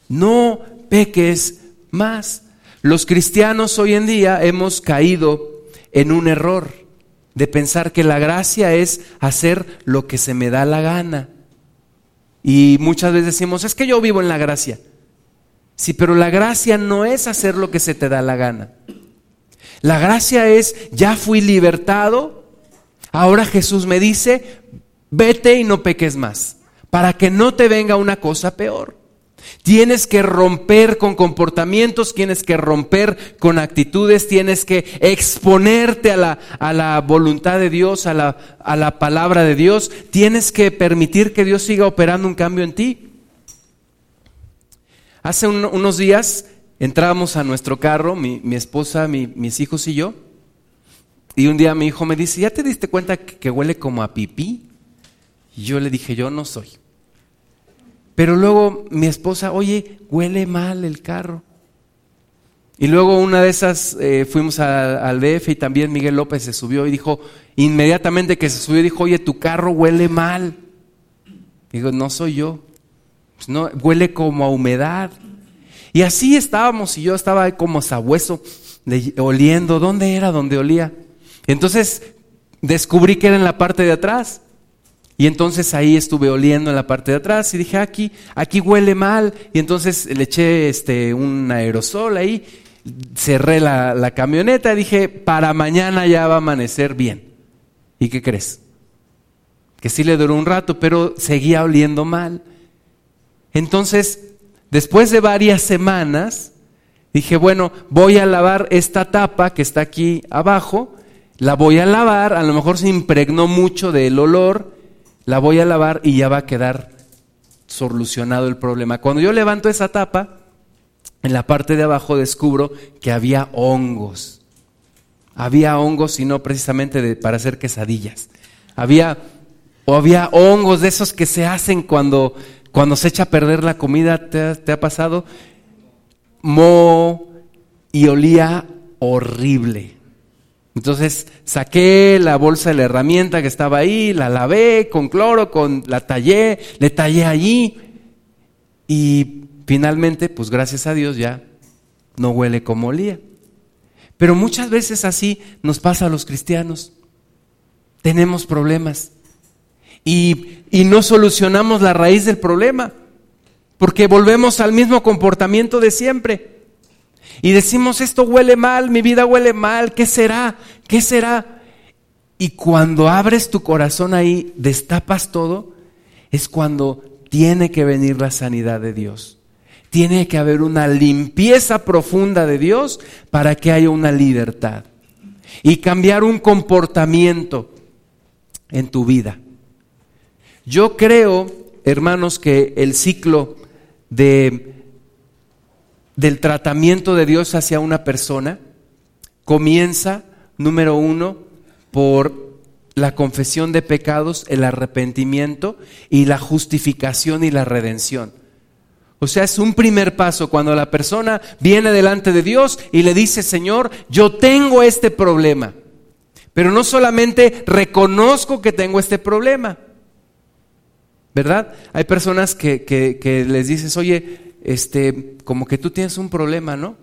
No peques más. Los cristianos hoy en día hemos caído en un error de pensar que la gracia es hacer lo que se me da la gana. Y muchas veces decimos, es que yo vivo en la gracia. Sí, pero la gracia no es hacer lo que se te da la gana. La gracia es, ya fui libertado, ahora Jesús me dice, vete y no peques más, para que no te venga una cosa peor. Tienes que romper con comportamientos, tienes que romper con actitudes, tienes que exponerte a la, a la voluntad de Dios, a la, a la palabra de Dios, tienes que permitir que Dios siga operando un cambio en ti. Hace unos días entrábamos a nuestro carro, mi, esposa, mis hijos y yo, y un día mi hijo me dice, ¿ya te diste cuenta que, huele como a pipí? Y yo le dije, yo no soy. Pero luego mi esposa, oye, huele mal el carro. Y luego una de esas eh, fuimos al DF y también Miguel López se subió y dijo, inmediatamente que se subió, dijo, oye, tu carro huele mal. Digo, no soy yo. Pues no, huele como a humedad. Y así estábamos y yo estaba como sabueso, oliendo. ¿Dónde era donde olía? Entonces descubrí que era en la parte de atrás. Y entonces ahí estuve oliendo en la parte de atrás y dije, aquí, aquí huele mal. Y entonces le eché este, un aerosol ahí, cerré la, la camioneta y dije, para mañana ya va a amanecer bien. ¿Y qué crees? Que sí le duró un rato, pero seguía oliendo mal. Entonces Después de varias semanas, dije, bueno, voy a lavar esta tapa que está aquí abajo, la voy a lavar, a lo mejor se impregnó mucho del olor, la voy a lavar y ya va a quedar solucionado el problema. Cuando yo levanto esa tapa, en la parte de abajo descubro que había hongos. Había hongos y no precisamente para hacer quesadillas. Había, o había hongos de esos que se hacen cuando cuando se echa a perder la comida, ¿te ha, pasado? Mo y olía horrible. Entonces saqué la bolsa de la herramienta que estaba ahí, la lavé con cloro, con, la tallé, le tallé allí y finalmente, pues gracias a Dios ya no huele como olía. Pero muchas veces así nos pasa a los cristianos. Tenemos problemas y, no solucionamos la raíz del problema, porque volvemos al mismo comportamiento de siempre. Y decimos, esto huele mal, mi vida huele mal, ¿qué será? ¿Qué será? Y cuando abres tu corazón ahí, destapas todo, es cuando tiene que venir la sanidad de Dios. Tiene que haber una limpieza profunda de Dios para que haya una libertad. Y cambiar un comportamiento en tu vida. Yo creo, hermanos, que el ciclo de, del tratamiento de Dios hacia una persona comienza, número uno, por la confesión de pecados, el arrepentimiento y la justificación y la redención. O sea, es un primer paso cuando la persona viene delante de Dios y le dice, Señor, yo tengo este problema. Pero no solamente reconozco que tengo este problema, ¿verdad? Hay personas que, les dices, oye, este, como que tú tienes un problema, ¿no?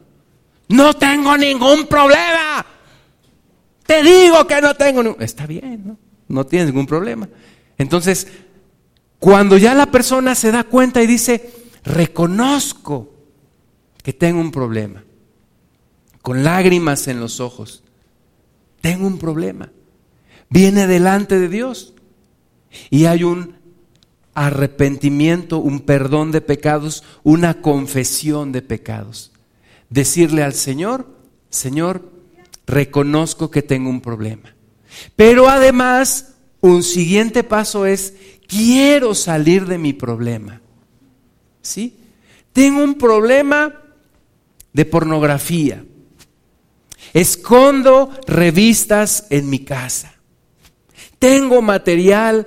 No tengo ningún problema. Te digo que no tengo ningún... Está bien, ¿no? No tienes ningún problema. Entonces, cuando ya la persona se da cuenta y dice, reconozco que tengo un problema, con lágrimas en los ojos, tengo un problema, viene delante de Dios y hay un arrepentimiento, un perdón de pecados, una confesión de pecados. Decirle al Señor, Señor, reconozco que tengo un problema. Pero además, un siguiente paso es, quiero salir de mi problema. ¿Sí? Tengo un problema de pornografía. Escondo revistas en mi casa. Tengo material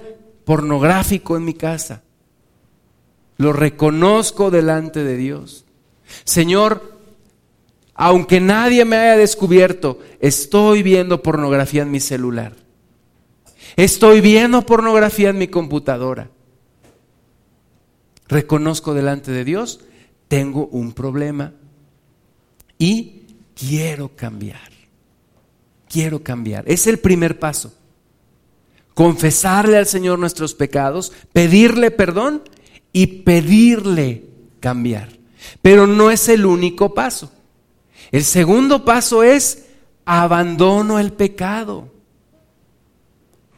pornográfico en mi casa. Lo reconozco delante de Dios. Señor, aunque nadie me haya descubierto, estoy viendo pornografía en mi celular. Estoy viendo pornografía en mi computadora. Reconozco delante de Dios, tengo un problema y quiero cambiar. Quiero cambiar. Es el primer paso confesarle al Señor nuestros pecados, pedirle perdón y pedirle cambiar. Pero no es el único paso. El segundo paso es abandono el pecado.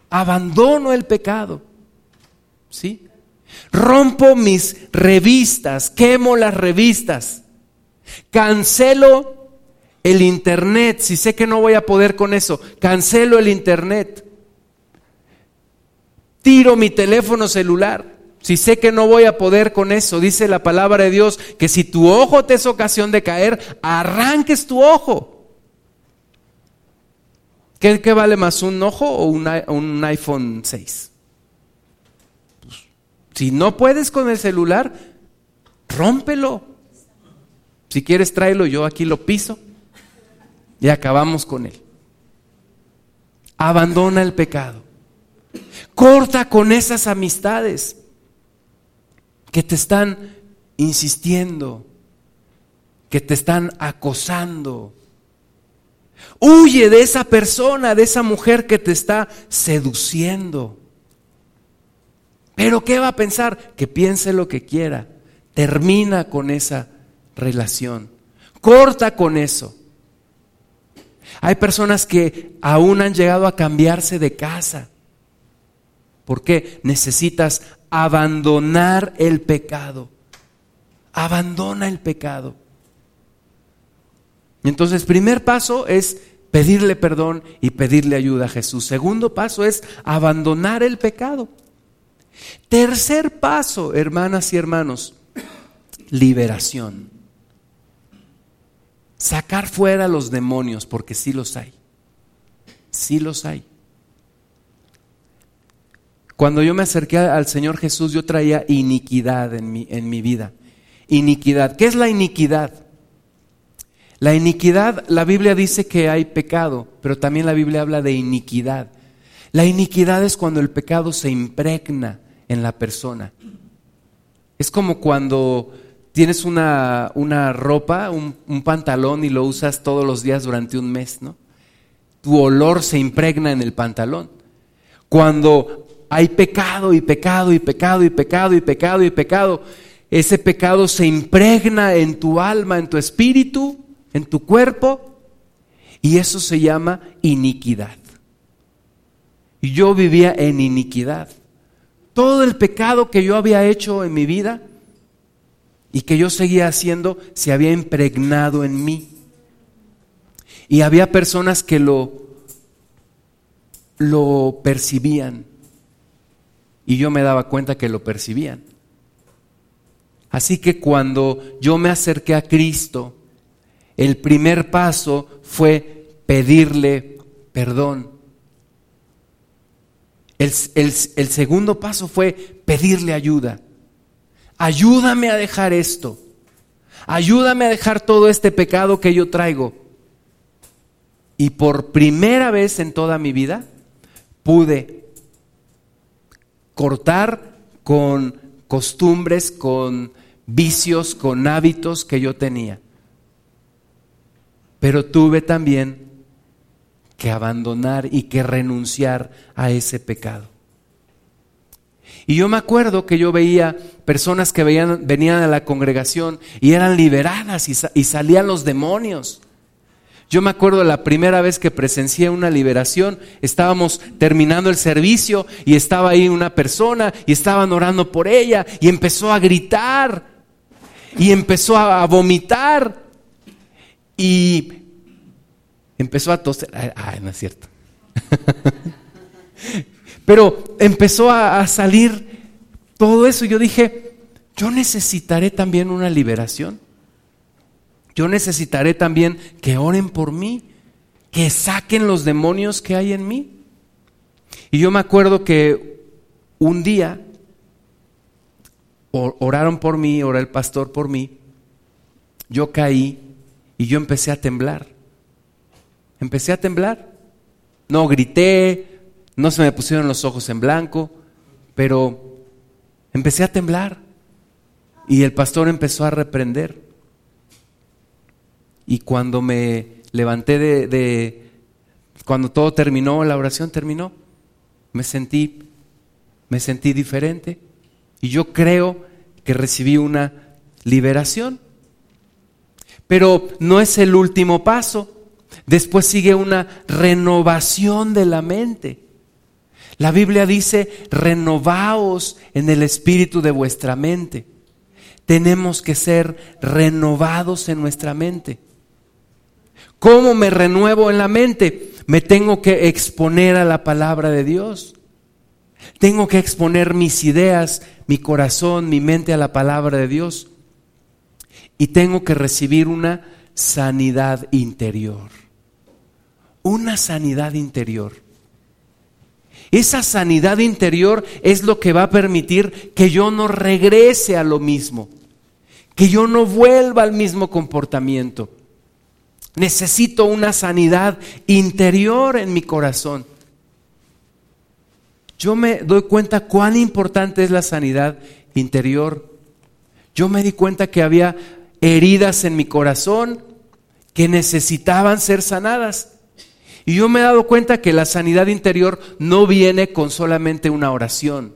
Abandono el pecado. ¿Sí? Rompo mis revistas, quemo las revistas. Cancelo el internet, si sé que no voy a poder con eso, cancelo el internet tiro mi teléfono celular. Si sé que no voy a poder con eso, dice la palabra de Dios, que si tu ojo te es ocasión de caer, arranques tu ojo. ¿Qué, vale más, un ojo o un, iPhone 6? Pues, si no puedes con el celular, rómpelo. Si quieres, tráelo, yo aquí lo piso y acabamos con él. Abandona el pecado. Corta con esas amistades que te están insistiendo, que te están acosando. Huye de esa persona, de esa mujer que te está seduciendo. Pero ¿qué va a pensar? Que piense lo que quiera. Termina con esa relación. Corta con eso. Hay personas que aún han llegado a cambiarse de casa ¿Por qué? Necesitas abandonar el pecado. Abandona el pecado. Entonces, primer paso es pedirle perdón y pedirle ayuda a Jesús. Segundo paso es abandonar el pecado. Tercer paso, hermanas y hermanos, liberación. Sacar fuera los demonios, porque sí los hay. Sí los hay. Cuando yo me acerqué al Señor Jesús, yo traía iniquidad en mi, en mi vida. Iniquidad. ¿Qué es la iniquidad? La iniquidad, la Biblia dice que hay pecado, pero también la Biblia habla de iniquidad. La iniquidad es cuando el pecado se impregna en la persona. Es como cuando tienes una, una ropa, un, un, pantalón y lo usas todos los días durante un mes, ¿no? Tu olor se impregna en el pantalón. Cuando hay pecado y pecado y pecado y pecado y pecado y pecado. Ese pecado se impregna en tu alma, en tu espíritu, en tu cuerpo, y eso se llama iniquidad. Y yo vivía en iniquidad. Todo el pecado que yo había hecho en mi vida y que yo seguía haciendo se había impregnado en mí. Y había personas que lo, lo percibían y yo me daba cuenta que lo percibían. Así que cuando yo me acerqué a Cristo, el primer paso fue pedirle perdón El, el segundo paso fue pedirle ayuda. Ayúdame a dejar esto. Ayúdame a dejar todo este pecado que yo traigo. Y por primera vez en toda mi vida pude cortar con costumbres, con vicios, con hábitos que yo tenía. Pero tuve también que abandonar y que renunciar a ese pecado. Y yo me acuerdo que yo veía personas que venían a la congregación y eran liberadas y, salían los demonios. Yo me acuerdo la primera vez que presencié una liberación, estábamos terminando el servicio y estaba ahí una persona y estaban orando por ella y empezó a gritar y empezó a vomitar y empezó a toser. Ay, no es cierto. Pero empezó a, salir todo eso yo dije, yo necesitaré también una liberación. Yo necesitaré también que oren por mí, que saquen los demonios que hay en mí. Y yo me acuerdo que un día oraron por mí, oró el pastor por mí, yo caí y yo empecé a temblar. Empecé a temblar. No grité, no se me pusieron los ojos en blanco, pero empecé a temblar. Y el pastor empezó a reprender. Y cuando me levanté de, cuando todo terminó, la oración terminó, me sentí, me sentí diferente. Y yo creo que recibí una liberación. Pero no es el último paso. Después sigue una renovación de la mente. La Biblia dice, renovaos en el espíritu de vuestra mente. Tenemos que ser renovados en nuestra mente. ¿Cómo me renuevo en la mente? Me tengo que exponer a la palabra de Dios. Tengo que exponer mis ideas, mi corazón, mi mente a la palabra de Dios. Y tengo que recibir una sanidad interior. Una sanidad interior. Esa sanidad interior es lo que va a permitir que yo no regrese a lo mismo, que yo no vuelva al mismo comportamiento. Necesito una sanidad interior en mi corazón. Yo me doy cuenta cuán importante es la sanidad interior. Yo me di cuenta que había heridas en mi corazón que necesitaban ser sanadas. Y yo me he dado cuenta que la sanidad interior no viene con solamente una oración.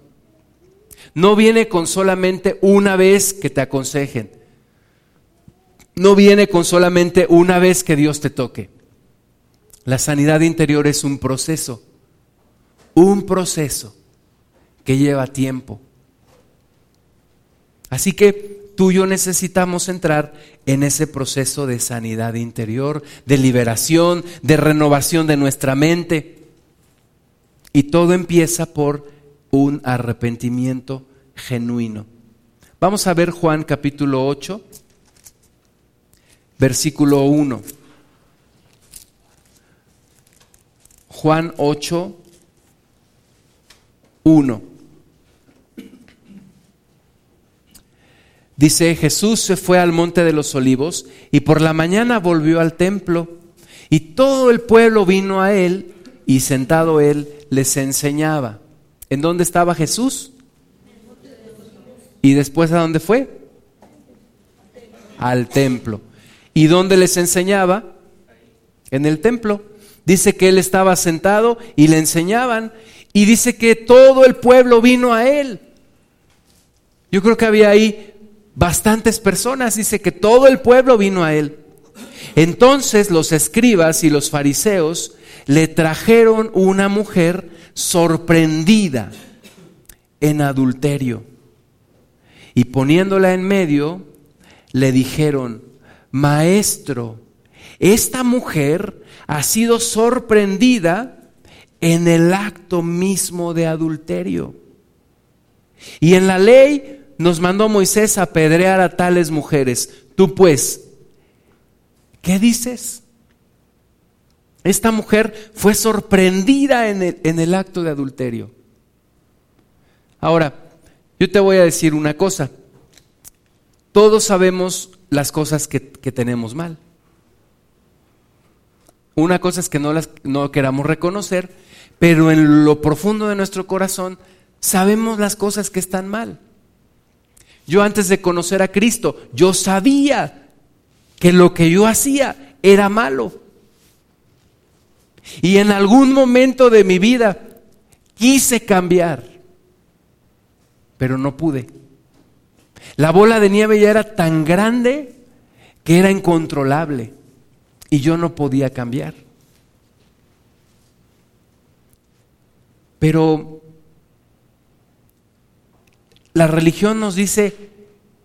No viene con solamente una vez que te aconsejen no viene con solamente una vez que Dios te toque. La sanidad interior es un proceso, un proceso que lleva tiempo. Así que tú y yo necesitamos entrar en ese proceso de sanidad interior, de liberación, de renovación de nuestra mente. Y todo empieza por un arrepentimiento genuino. Vamos a ver Juan capítulo 8 versículo 1. Juan 8, 1. Dice, Jesús se fue al monte de los olivos y por la mañana volvió al templo y todo el pueblo vino a él y sentado él les enseñaba. ¿En dónde estaba Jesús? ¿Y después a dónde fue? Al templo. ¿Y dónde les enseñaba? En el templo. Dice que él estaba sentado y le enseñaban. Y dice que todo el pueblo vino a él. Yo creo que había ahí bastantes personas. Dice que todo el pueblo vino a él. Entonces los escribas y los fariseos le trajeron una mujer sorprendida en adulterio. Y poniéndola en medio, le dijeron, maestro, esta mujer ha sido sorprendida en el acto mismo de adulterio. Y en la ley nos mandó Moisés a apedrear a tales mujeres. Tú pues, ¿qué dices? Esta mujer fue sorprendida en el, en el acto de adulterio. Ahora, yo te voy a decir una cosa. Todos sabemos las cosas que, tenemos mal. Una cosa es que no las no queramos reconocer, pero en lo profundo de nuestro corazón sabemos las cosas que están mal. Yo antes de conocer a Cristo, yo sabía que lo que yo hacía era malo. Y en algún momento de mi vida quise cambiar, pero no pude. La bola de nieve ya era tan grande que era incontrolable y yo no podía cambiar. Pero la religión nos dice,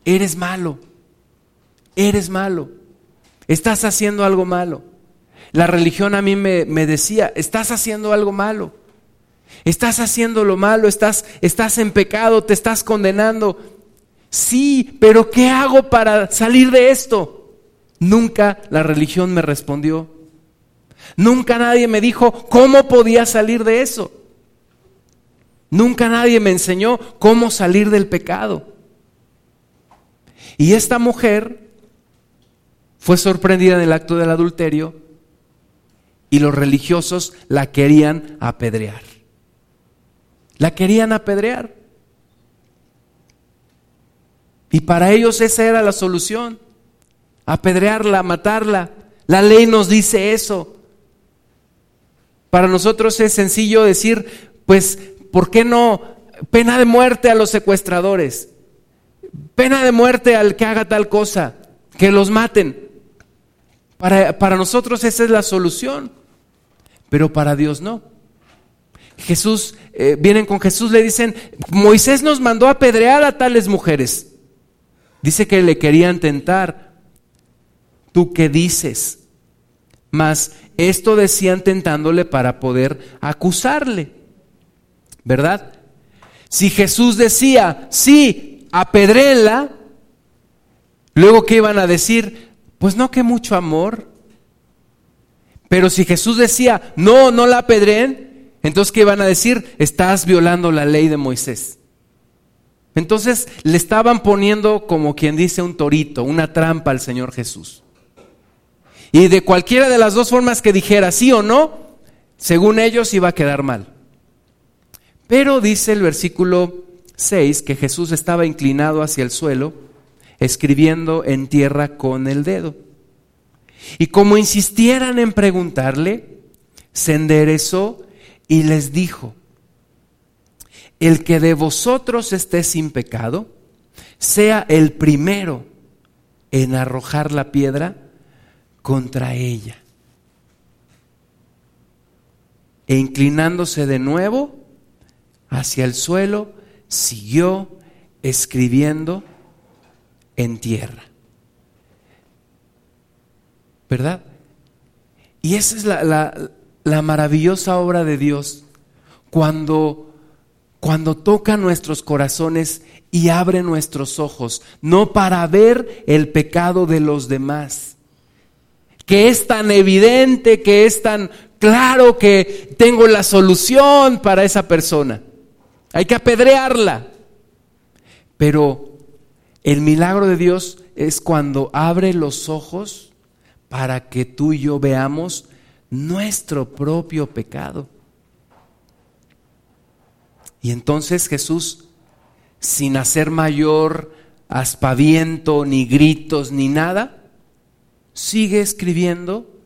eres malo, eres malo, estás haciendo algo malo. La religión a mí me, decía, estás haciendo algo malo, estás haciendo lo malo, estás, estás en pecado, te estás condenando. Sí, pero ¿qué hago para salir de esto? Nunca la religión me respondió. Nunca nadie me dijo cómo podía salir de eso. Nunca nadie me enseñó cómo salir del pecado. Y esta mujer fue sorprendida en el acto del adulterio y los religiosos la querían apedrear. La querían apedrear. Y para ellos esa era la solución. Apedrearla, matarla. La ley nos dice eso. Para nosotros es sencillo decir, pues ¿por qué no pena de muerte a los secuestradores? Pena de muerte al que haga tal cosa, que los maten. Para, para nosotros esa es la solución, pero para Dios no. Jesús, eh, vienen con Jesús, le dicen, Moisés nos mandó a apedrear a tales mujeres. Dice que le querían tentar. ¿Tú qué dices? Mas esto decían tentándole para poder acusarle. ¿verdad? Si Jesús decía, sí, apedréla, luego ¿qué iban a decir? Pues no que mucho amor. Pero si Jesús decía, no, no la apedreen, entonces ¿qué iban a decir? Estás violando la ley de Moisés. Entonces le estaban poniendo, como quien dice, un torito, una trampa al Señor Jesús. Y de cualquiera de las dos formas que dijera sí o no, según ellos iba a quedar mal. Pero dice el versículo 6 que Jesús estaba inclinado hacia el suelo, escribiendo en tierra con el dedo. Y como insistieran en preguntarle, se enderezó y les dijo, el que de vosotros esté sin pecado, sea el primero en arrojar la piedra contra ella. E inclinándose de nuevo, hacia el suelo, siguió escribiendo en tierra. ¿Verdad? Y esa es la, maravillosa obra de Dios cuando, cuando toca nuestros corazones y abre nuestros ojos, no para ver el pecado de los demás, que es tan evidente, que es tan claro que tengo la solución para esa persona hay que apedrearla. Pero el milagro de Dios es cuando abre los ojos para que tú y yo veamos nuestro propio pecado. Y entonces Jesús, sin hacer mayor aspaviento, ni gritos, ni nada, sigue escribiendo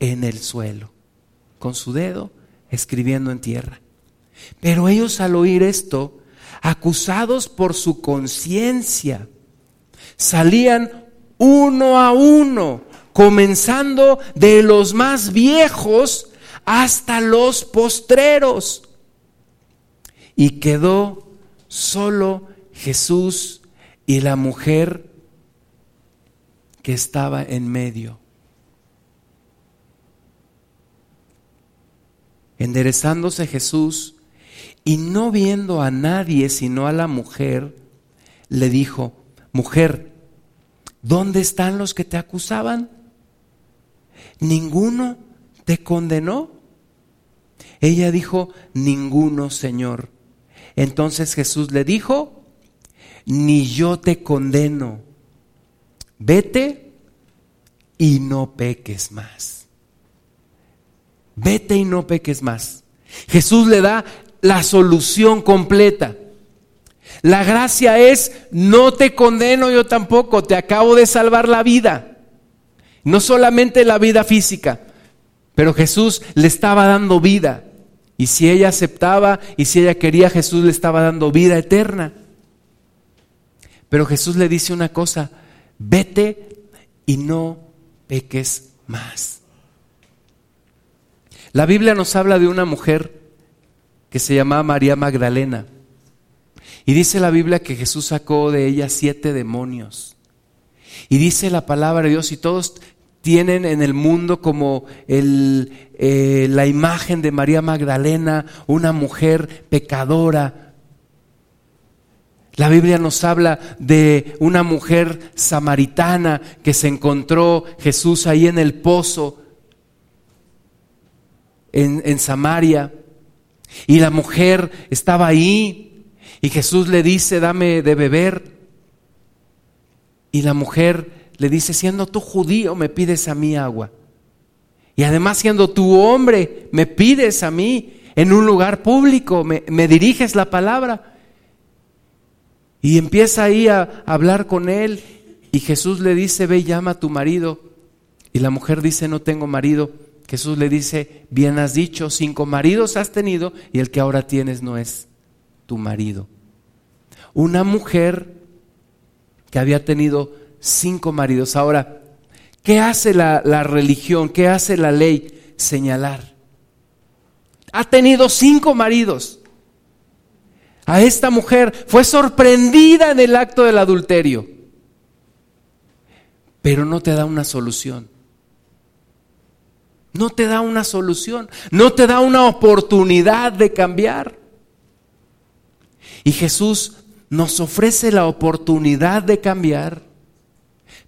en el suelo, con su dedo, escribiendo en tierra. Pero ellos al oír esto, acusados por su conciencia, salían uno a uno, comenzando de los más viejos hasta los postreros. Y quedó solo Jesús y la mujer que estaba en medio. Enderezándose Jesús, y no viendo a nadie sino a la mujer, le dijo, mujer, ¿dónde están los que te acusaban? ¿Ninguno te condenó? Ella dijo, ninguno, Señor. Entonces Jesús le dijo, ni yo te condeno, vete y no peques más. Vete y no peques más. Jesús le da la solución completa. La gracia es, no te condeno yo tampoco, te acabo de salvar la vida. No solamente la vida física, pero Jesús le estaba dando vida. Y si ella aceptaba y si ella quería, Jesús le estaba dando vida eterna. Pero Jesús le dice una cosa, vete y no peques más. La Biblia nos habla de una mujer que se llamaba María Magdalena. Y dice la Biblia que Jesús sacó de ella siete demonios. Y dice la palabra de Dios, y todos tienen en el mundo como eh, la imagen de María Magdalena, una mujer pecadora. La Biblia nos habla de una mujer samaritana que se encontró Jesús ahí en el pozo en, en Samaria. Y la mujer estaba ahí y Jesús le dice, dame de beber. Y la mujer le dice, siendo tú judío, me pides a mí agua. Y además siendo tú hombre, me pides a mí en un lugar público, me, me diriges la palabra. Y empieza ahí a hablar con él y Jesús le dice, ve y llama a tu marido. Y la mujer dice, no tengo marido. Jesús le dice, bien has dicho, cinco maridos has tenido y el que ahora tienes no es tu marido. Una mujer que había tenido cinco maridos. Ahora, ¿qué hace la, la religión? ¿Qué hace la ley? Señalar. Ha tenido cinco maridos. A esta mujer fue sorprendida en el acto del adulterio, pero no te da una solución. No te da una solución, no te da una oportunidad de cambiar. Y Jesús nos ofrece la oportunidad de cambiar,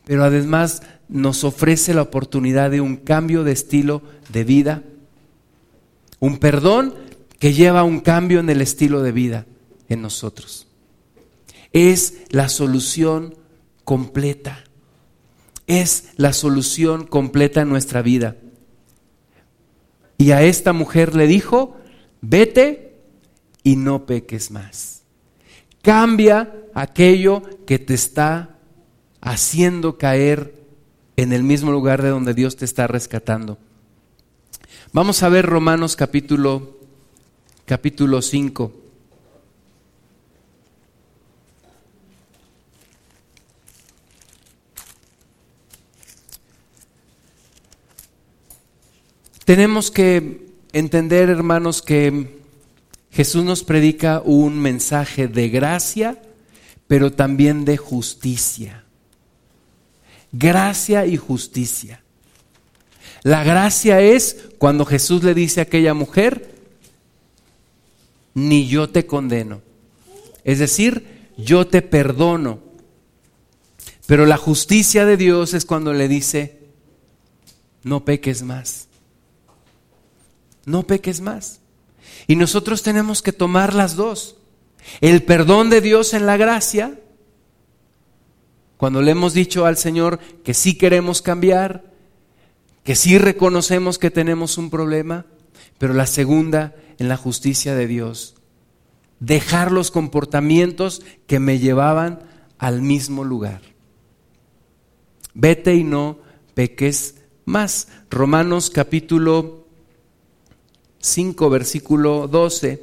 pero además nos ofrece la oportunidad de un cambio de estilo de vida, un perdón que lleva a un cambio en el estilo de vida en nosotros. Es la solución completa, es la solución completa en nuestra vida. Y a esta mujer le dijo, vete y no peques más. Cambia aquello que te está haciendo caer en el mismo lugar de donde Dios te está rescatando. Vamos a ver Romanos capítulo capítulo 5. Tenemos que entender, hermanos, que Jesús nos predica un mensaje de gracia, pero también de justicia. Gracia y justicia. La gracia es cuando Jesús le dice a aquella mujer, ni yo te condeno. Es decir, yo te perdono. Pero la justicia de Dios es cuando le dice, no peques más no peques más. Y nosotros tenemos que tomar las dos. El perdón de Dios en la gracia, cuando le hemos dicho al Señor que sí queremos cambiar, que sí reconocemos que tenemos un problema, pero la segunda en la justicia de Dios. Dejar los comportamientos que me llevaban al mismo lugar. Vete y no peques más. Romanos capítulo 5, versículo 12,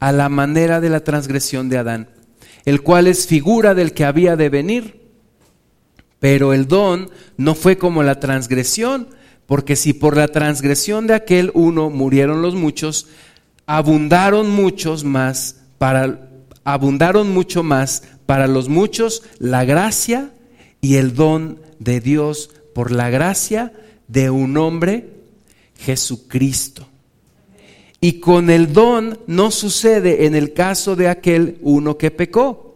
a la manera de la transgresión de Adán, el cual es figura del que había de venir. Pero el don no fue como la transgresión, porque si por la transgresión de aquel uno murieron los muchos, abundaron muchos más para abundaron mucho más para los muchos la gracia y el don de Dios por la gracia de un hombre, Jesucristo. Y con el don no sucede en el caso de aquel uno que pecó,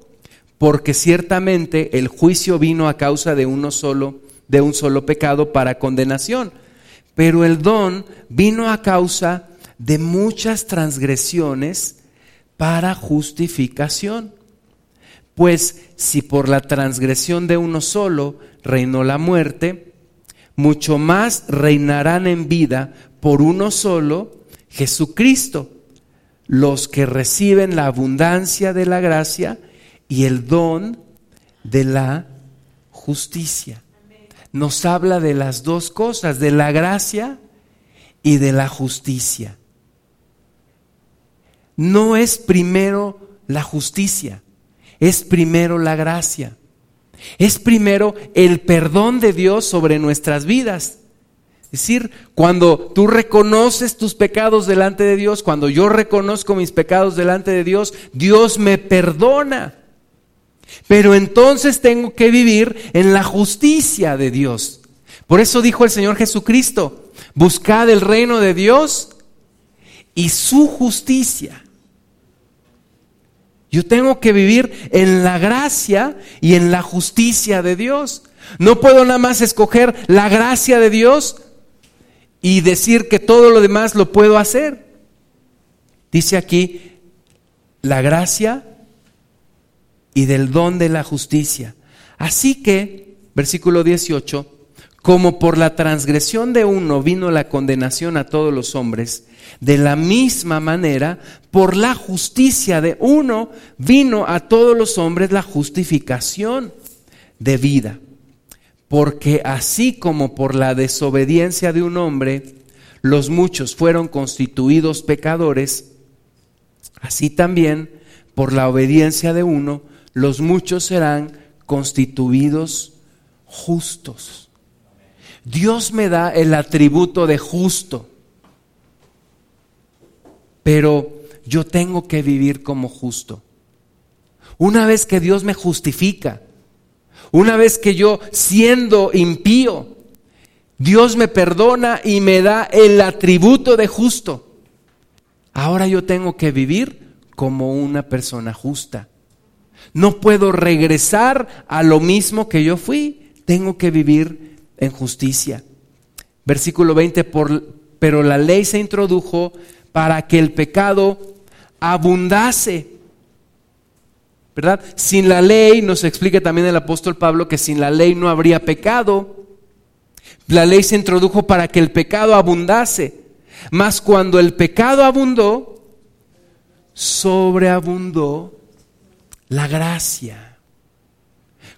porque ciertamente el juicio vino a causa de uno solo, de un solo pecado para condenación, pero el don vino a causa de muchas transgresiones para justificación. Pues si por la transgresión de uno solo reinó la muerte, mucho más reinarán en vida por uno solo, Jesucristo, los que reciben la abundancia de la gracia y el don de la justicia. Nos habla de las dos cosas, de la gracia y de la justicia. No es primero la justicia, es primero la gracia. Es primero el perdón de Dios sobre nuestras vidas. Es decir, cuando tú reconoces tus pecados delante de Dios, cuando yo reconozco mis pecados delante de Dios, Dios me perdona. Pero entonces tengo que vivir en la justicia de Dios. Por eso dijo el Señor Jesucristo, buscad el reino de Dios y su justicia. Yo tengo que vivir en la gracia y en la justicia de Dios. No puedo nada más escoger la gracia de Dios y decir que todo lo demás lo puedo hacer. Dice aquí, la gracia y del don de la justicia. Así que, versículo 18, como por la transgresión de uno vino la condenación a todos los hombres, de la misma manera, por la justicia de uno vino a todos los hombres la justificación de vida. Porque así como por la desobediencia de un hombre los muchos fueron constituidos pecadores, así también por la obediencia de uno los muchos serán constituidos justos. Dios me da el atributo de justo pero yo tengo que vivir como justo. Una vez que Dios me justifica, una vez que yo siendo impío, Dios me perdona y me da el atributo de justo. Ahora yo tengo que vivir como una persona justa. No puedo regresar a lo mismo que yo fui. Tengo que vivir en justicia. Versículo 20, por, pero la ley se introdujo para que el pecado abundase. ¿Verdad? Sin la ley, nos explica también el apóstol Pablo que sin la ley no habría pecado. La ley se introdujo para que el pecado abundase. Mas cuando el pecado abundó, sobreabundó la gracia.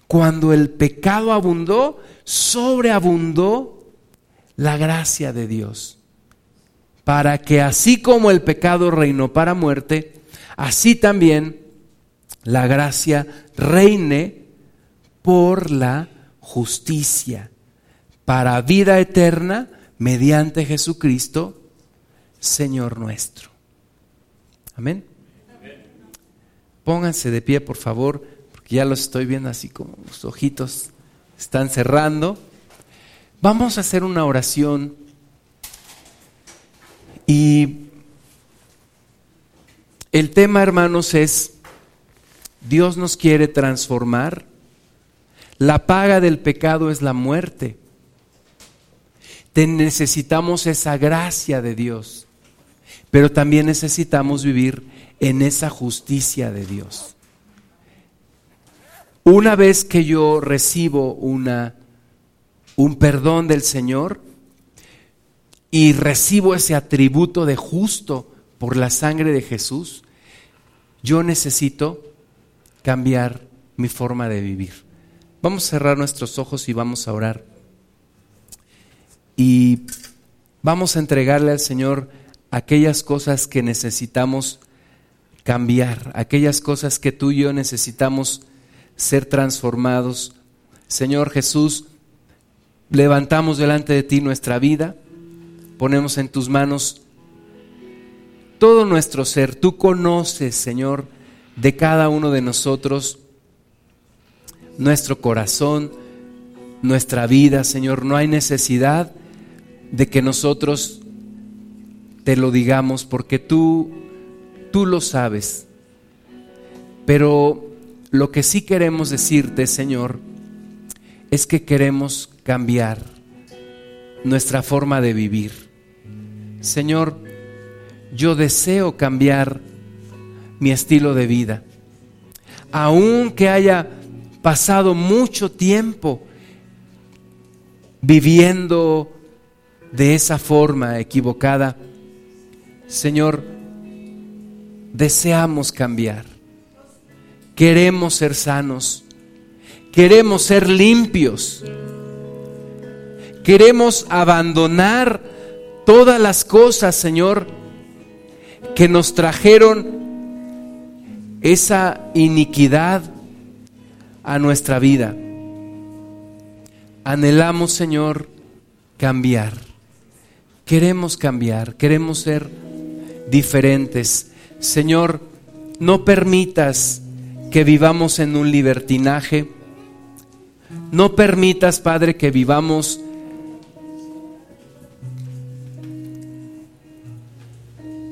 Cuando el pecado abundó, sobreabundó la gracia de Dios para que así como el pecado reinó para muerte, así también la gracia reine por la justicia, para vida eterna mediante Jesucristo, Señor nuestro. Amén. Pónganse de pie, por favor, porque ya los estoy viendo así como los ojitos están cerrando. Vamos a hacer una oración y el tema, hermanos, es, Dios nos quiere transformar. La paga del pecado es la muerte. Te necesitamos esa gracia de Dios, pero también necesitamos vivir en esa justicia de Dios. Una vez que yo recibo una, un perdón del Señor, y recibo ese atributo de justo por la sangre de Jesús, yo necesito cambiar mi forma de vivir. Vamos a cerrar nuestros ojos y vamos a orar. Y vamos a entregarle al Señor aquellas cosas que necesitamos cambiar, aquellas cosas que tú y yo necesitamos ser transformados. Señor Jesús, levantamos delante de ti nuestra vida ponemos en tus manos todo nuestro ser. Tú conoces, Señor, de cada uno de nosotros, nuestro corazón, nuestra vida, Señor. No hay necesidad de que nosotros te lo digamos porque tú, tú lo sabes. Pero lo que sí queremos decirte, Señor, es que queremos cambiar nuestra forma de vivir. Señor, yo deseo cambiar mi estilo de vida. Aunque haya pasado mucho tiempo viviendo de esa forma equivocada, Señor, deseamos cambiar. Queremos ser sanos. Queremos ser limpios. Queremos abandonar todas las cosas, Señor, que nos trajeron esa iniquidad a nuestra vida. Anhelamos, Señor, cambiar. Queremos cambiar, queremos ser diferentes. Señor, no permitas que vivamos en un libertinaje. No permitas, Padre, que vivamos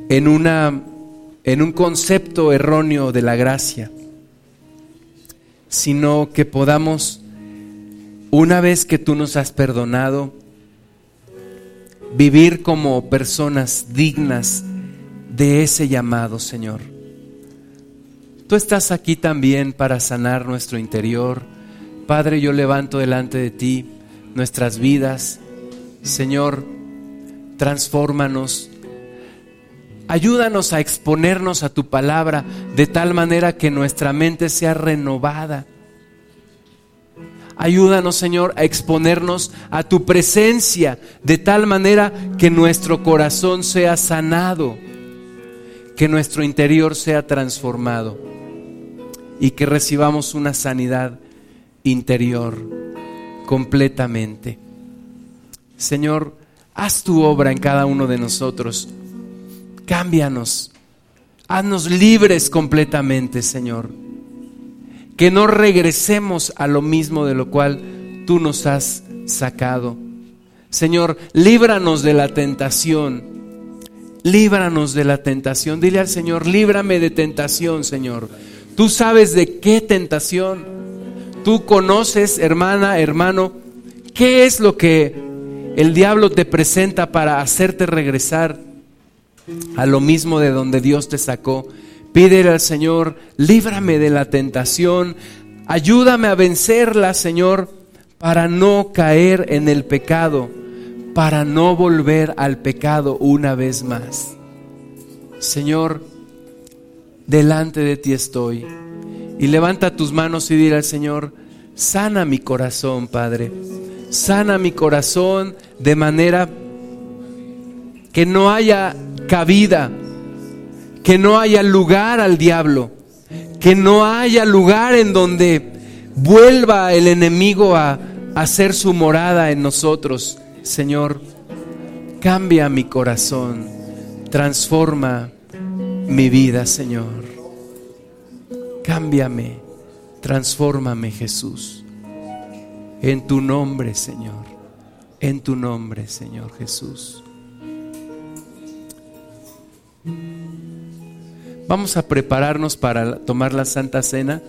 en una en un concepto erróneo de la gracia, sino que podamos una vez que tú nos has perdonado vivir como personas dignas de ese llamado, Señor. Tú estás aquí también para sanar nuestro interior. Padre, yo levanto delante de ti nuestras vidas. Señor, transfórmanos. Ayúdanos a exponernos a tu palabra de tal manera que nuestra mente sea renovada Ayúdanos, Señor, a exponernos a tu presencia de tal manera que nuestro corazón sea sanado, que nuestro interior sea transformado y que recibamos una sanidad interior completamente. Señor, haz tu obra en cada uno de nosotros. Cámbianos. Haznos libres completamente, Señor que no regresemos a lo mismo de lo cual tú nos has sacado. Señor, líbranos de la tentación. Líbranos de la tentación. Dile al Señor, líbrame de tentación, Señor. Tú sabes de qué tentación. Tú conoces, hermana, hermano, qué es lo que el diablo te presenta para hacerte regresar a lo mismo de donde Dios te sacó. Pídele al Señor, líbrame de la tentación, ayúdame a vencerla, Señor, para no caer en el pecado, para no volver al pecado una vez más. Señor, delante de ti estoy. Y levanta tus manos y dile al Señor, sana mi corazón, Padre. Sana mi corazón de manera que no haya cabida que no haya lugar al diablo, que no haya lugar en donde vuelva el enemigo a hacer su morada en nosotros. Señor, cambia mi corazón, transforma mi vida, Señor. Cámbiame, transfórmame, Jesús. En tu nombre, Señor. En tu nombre, Señor Jesús. Vamos a prepararnos para tomar la Santa Cena.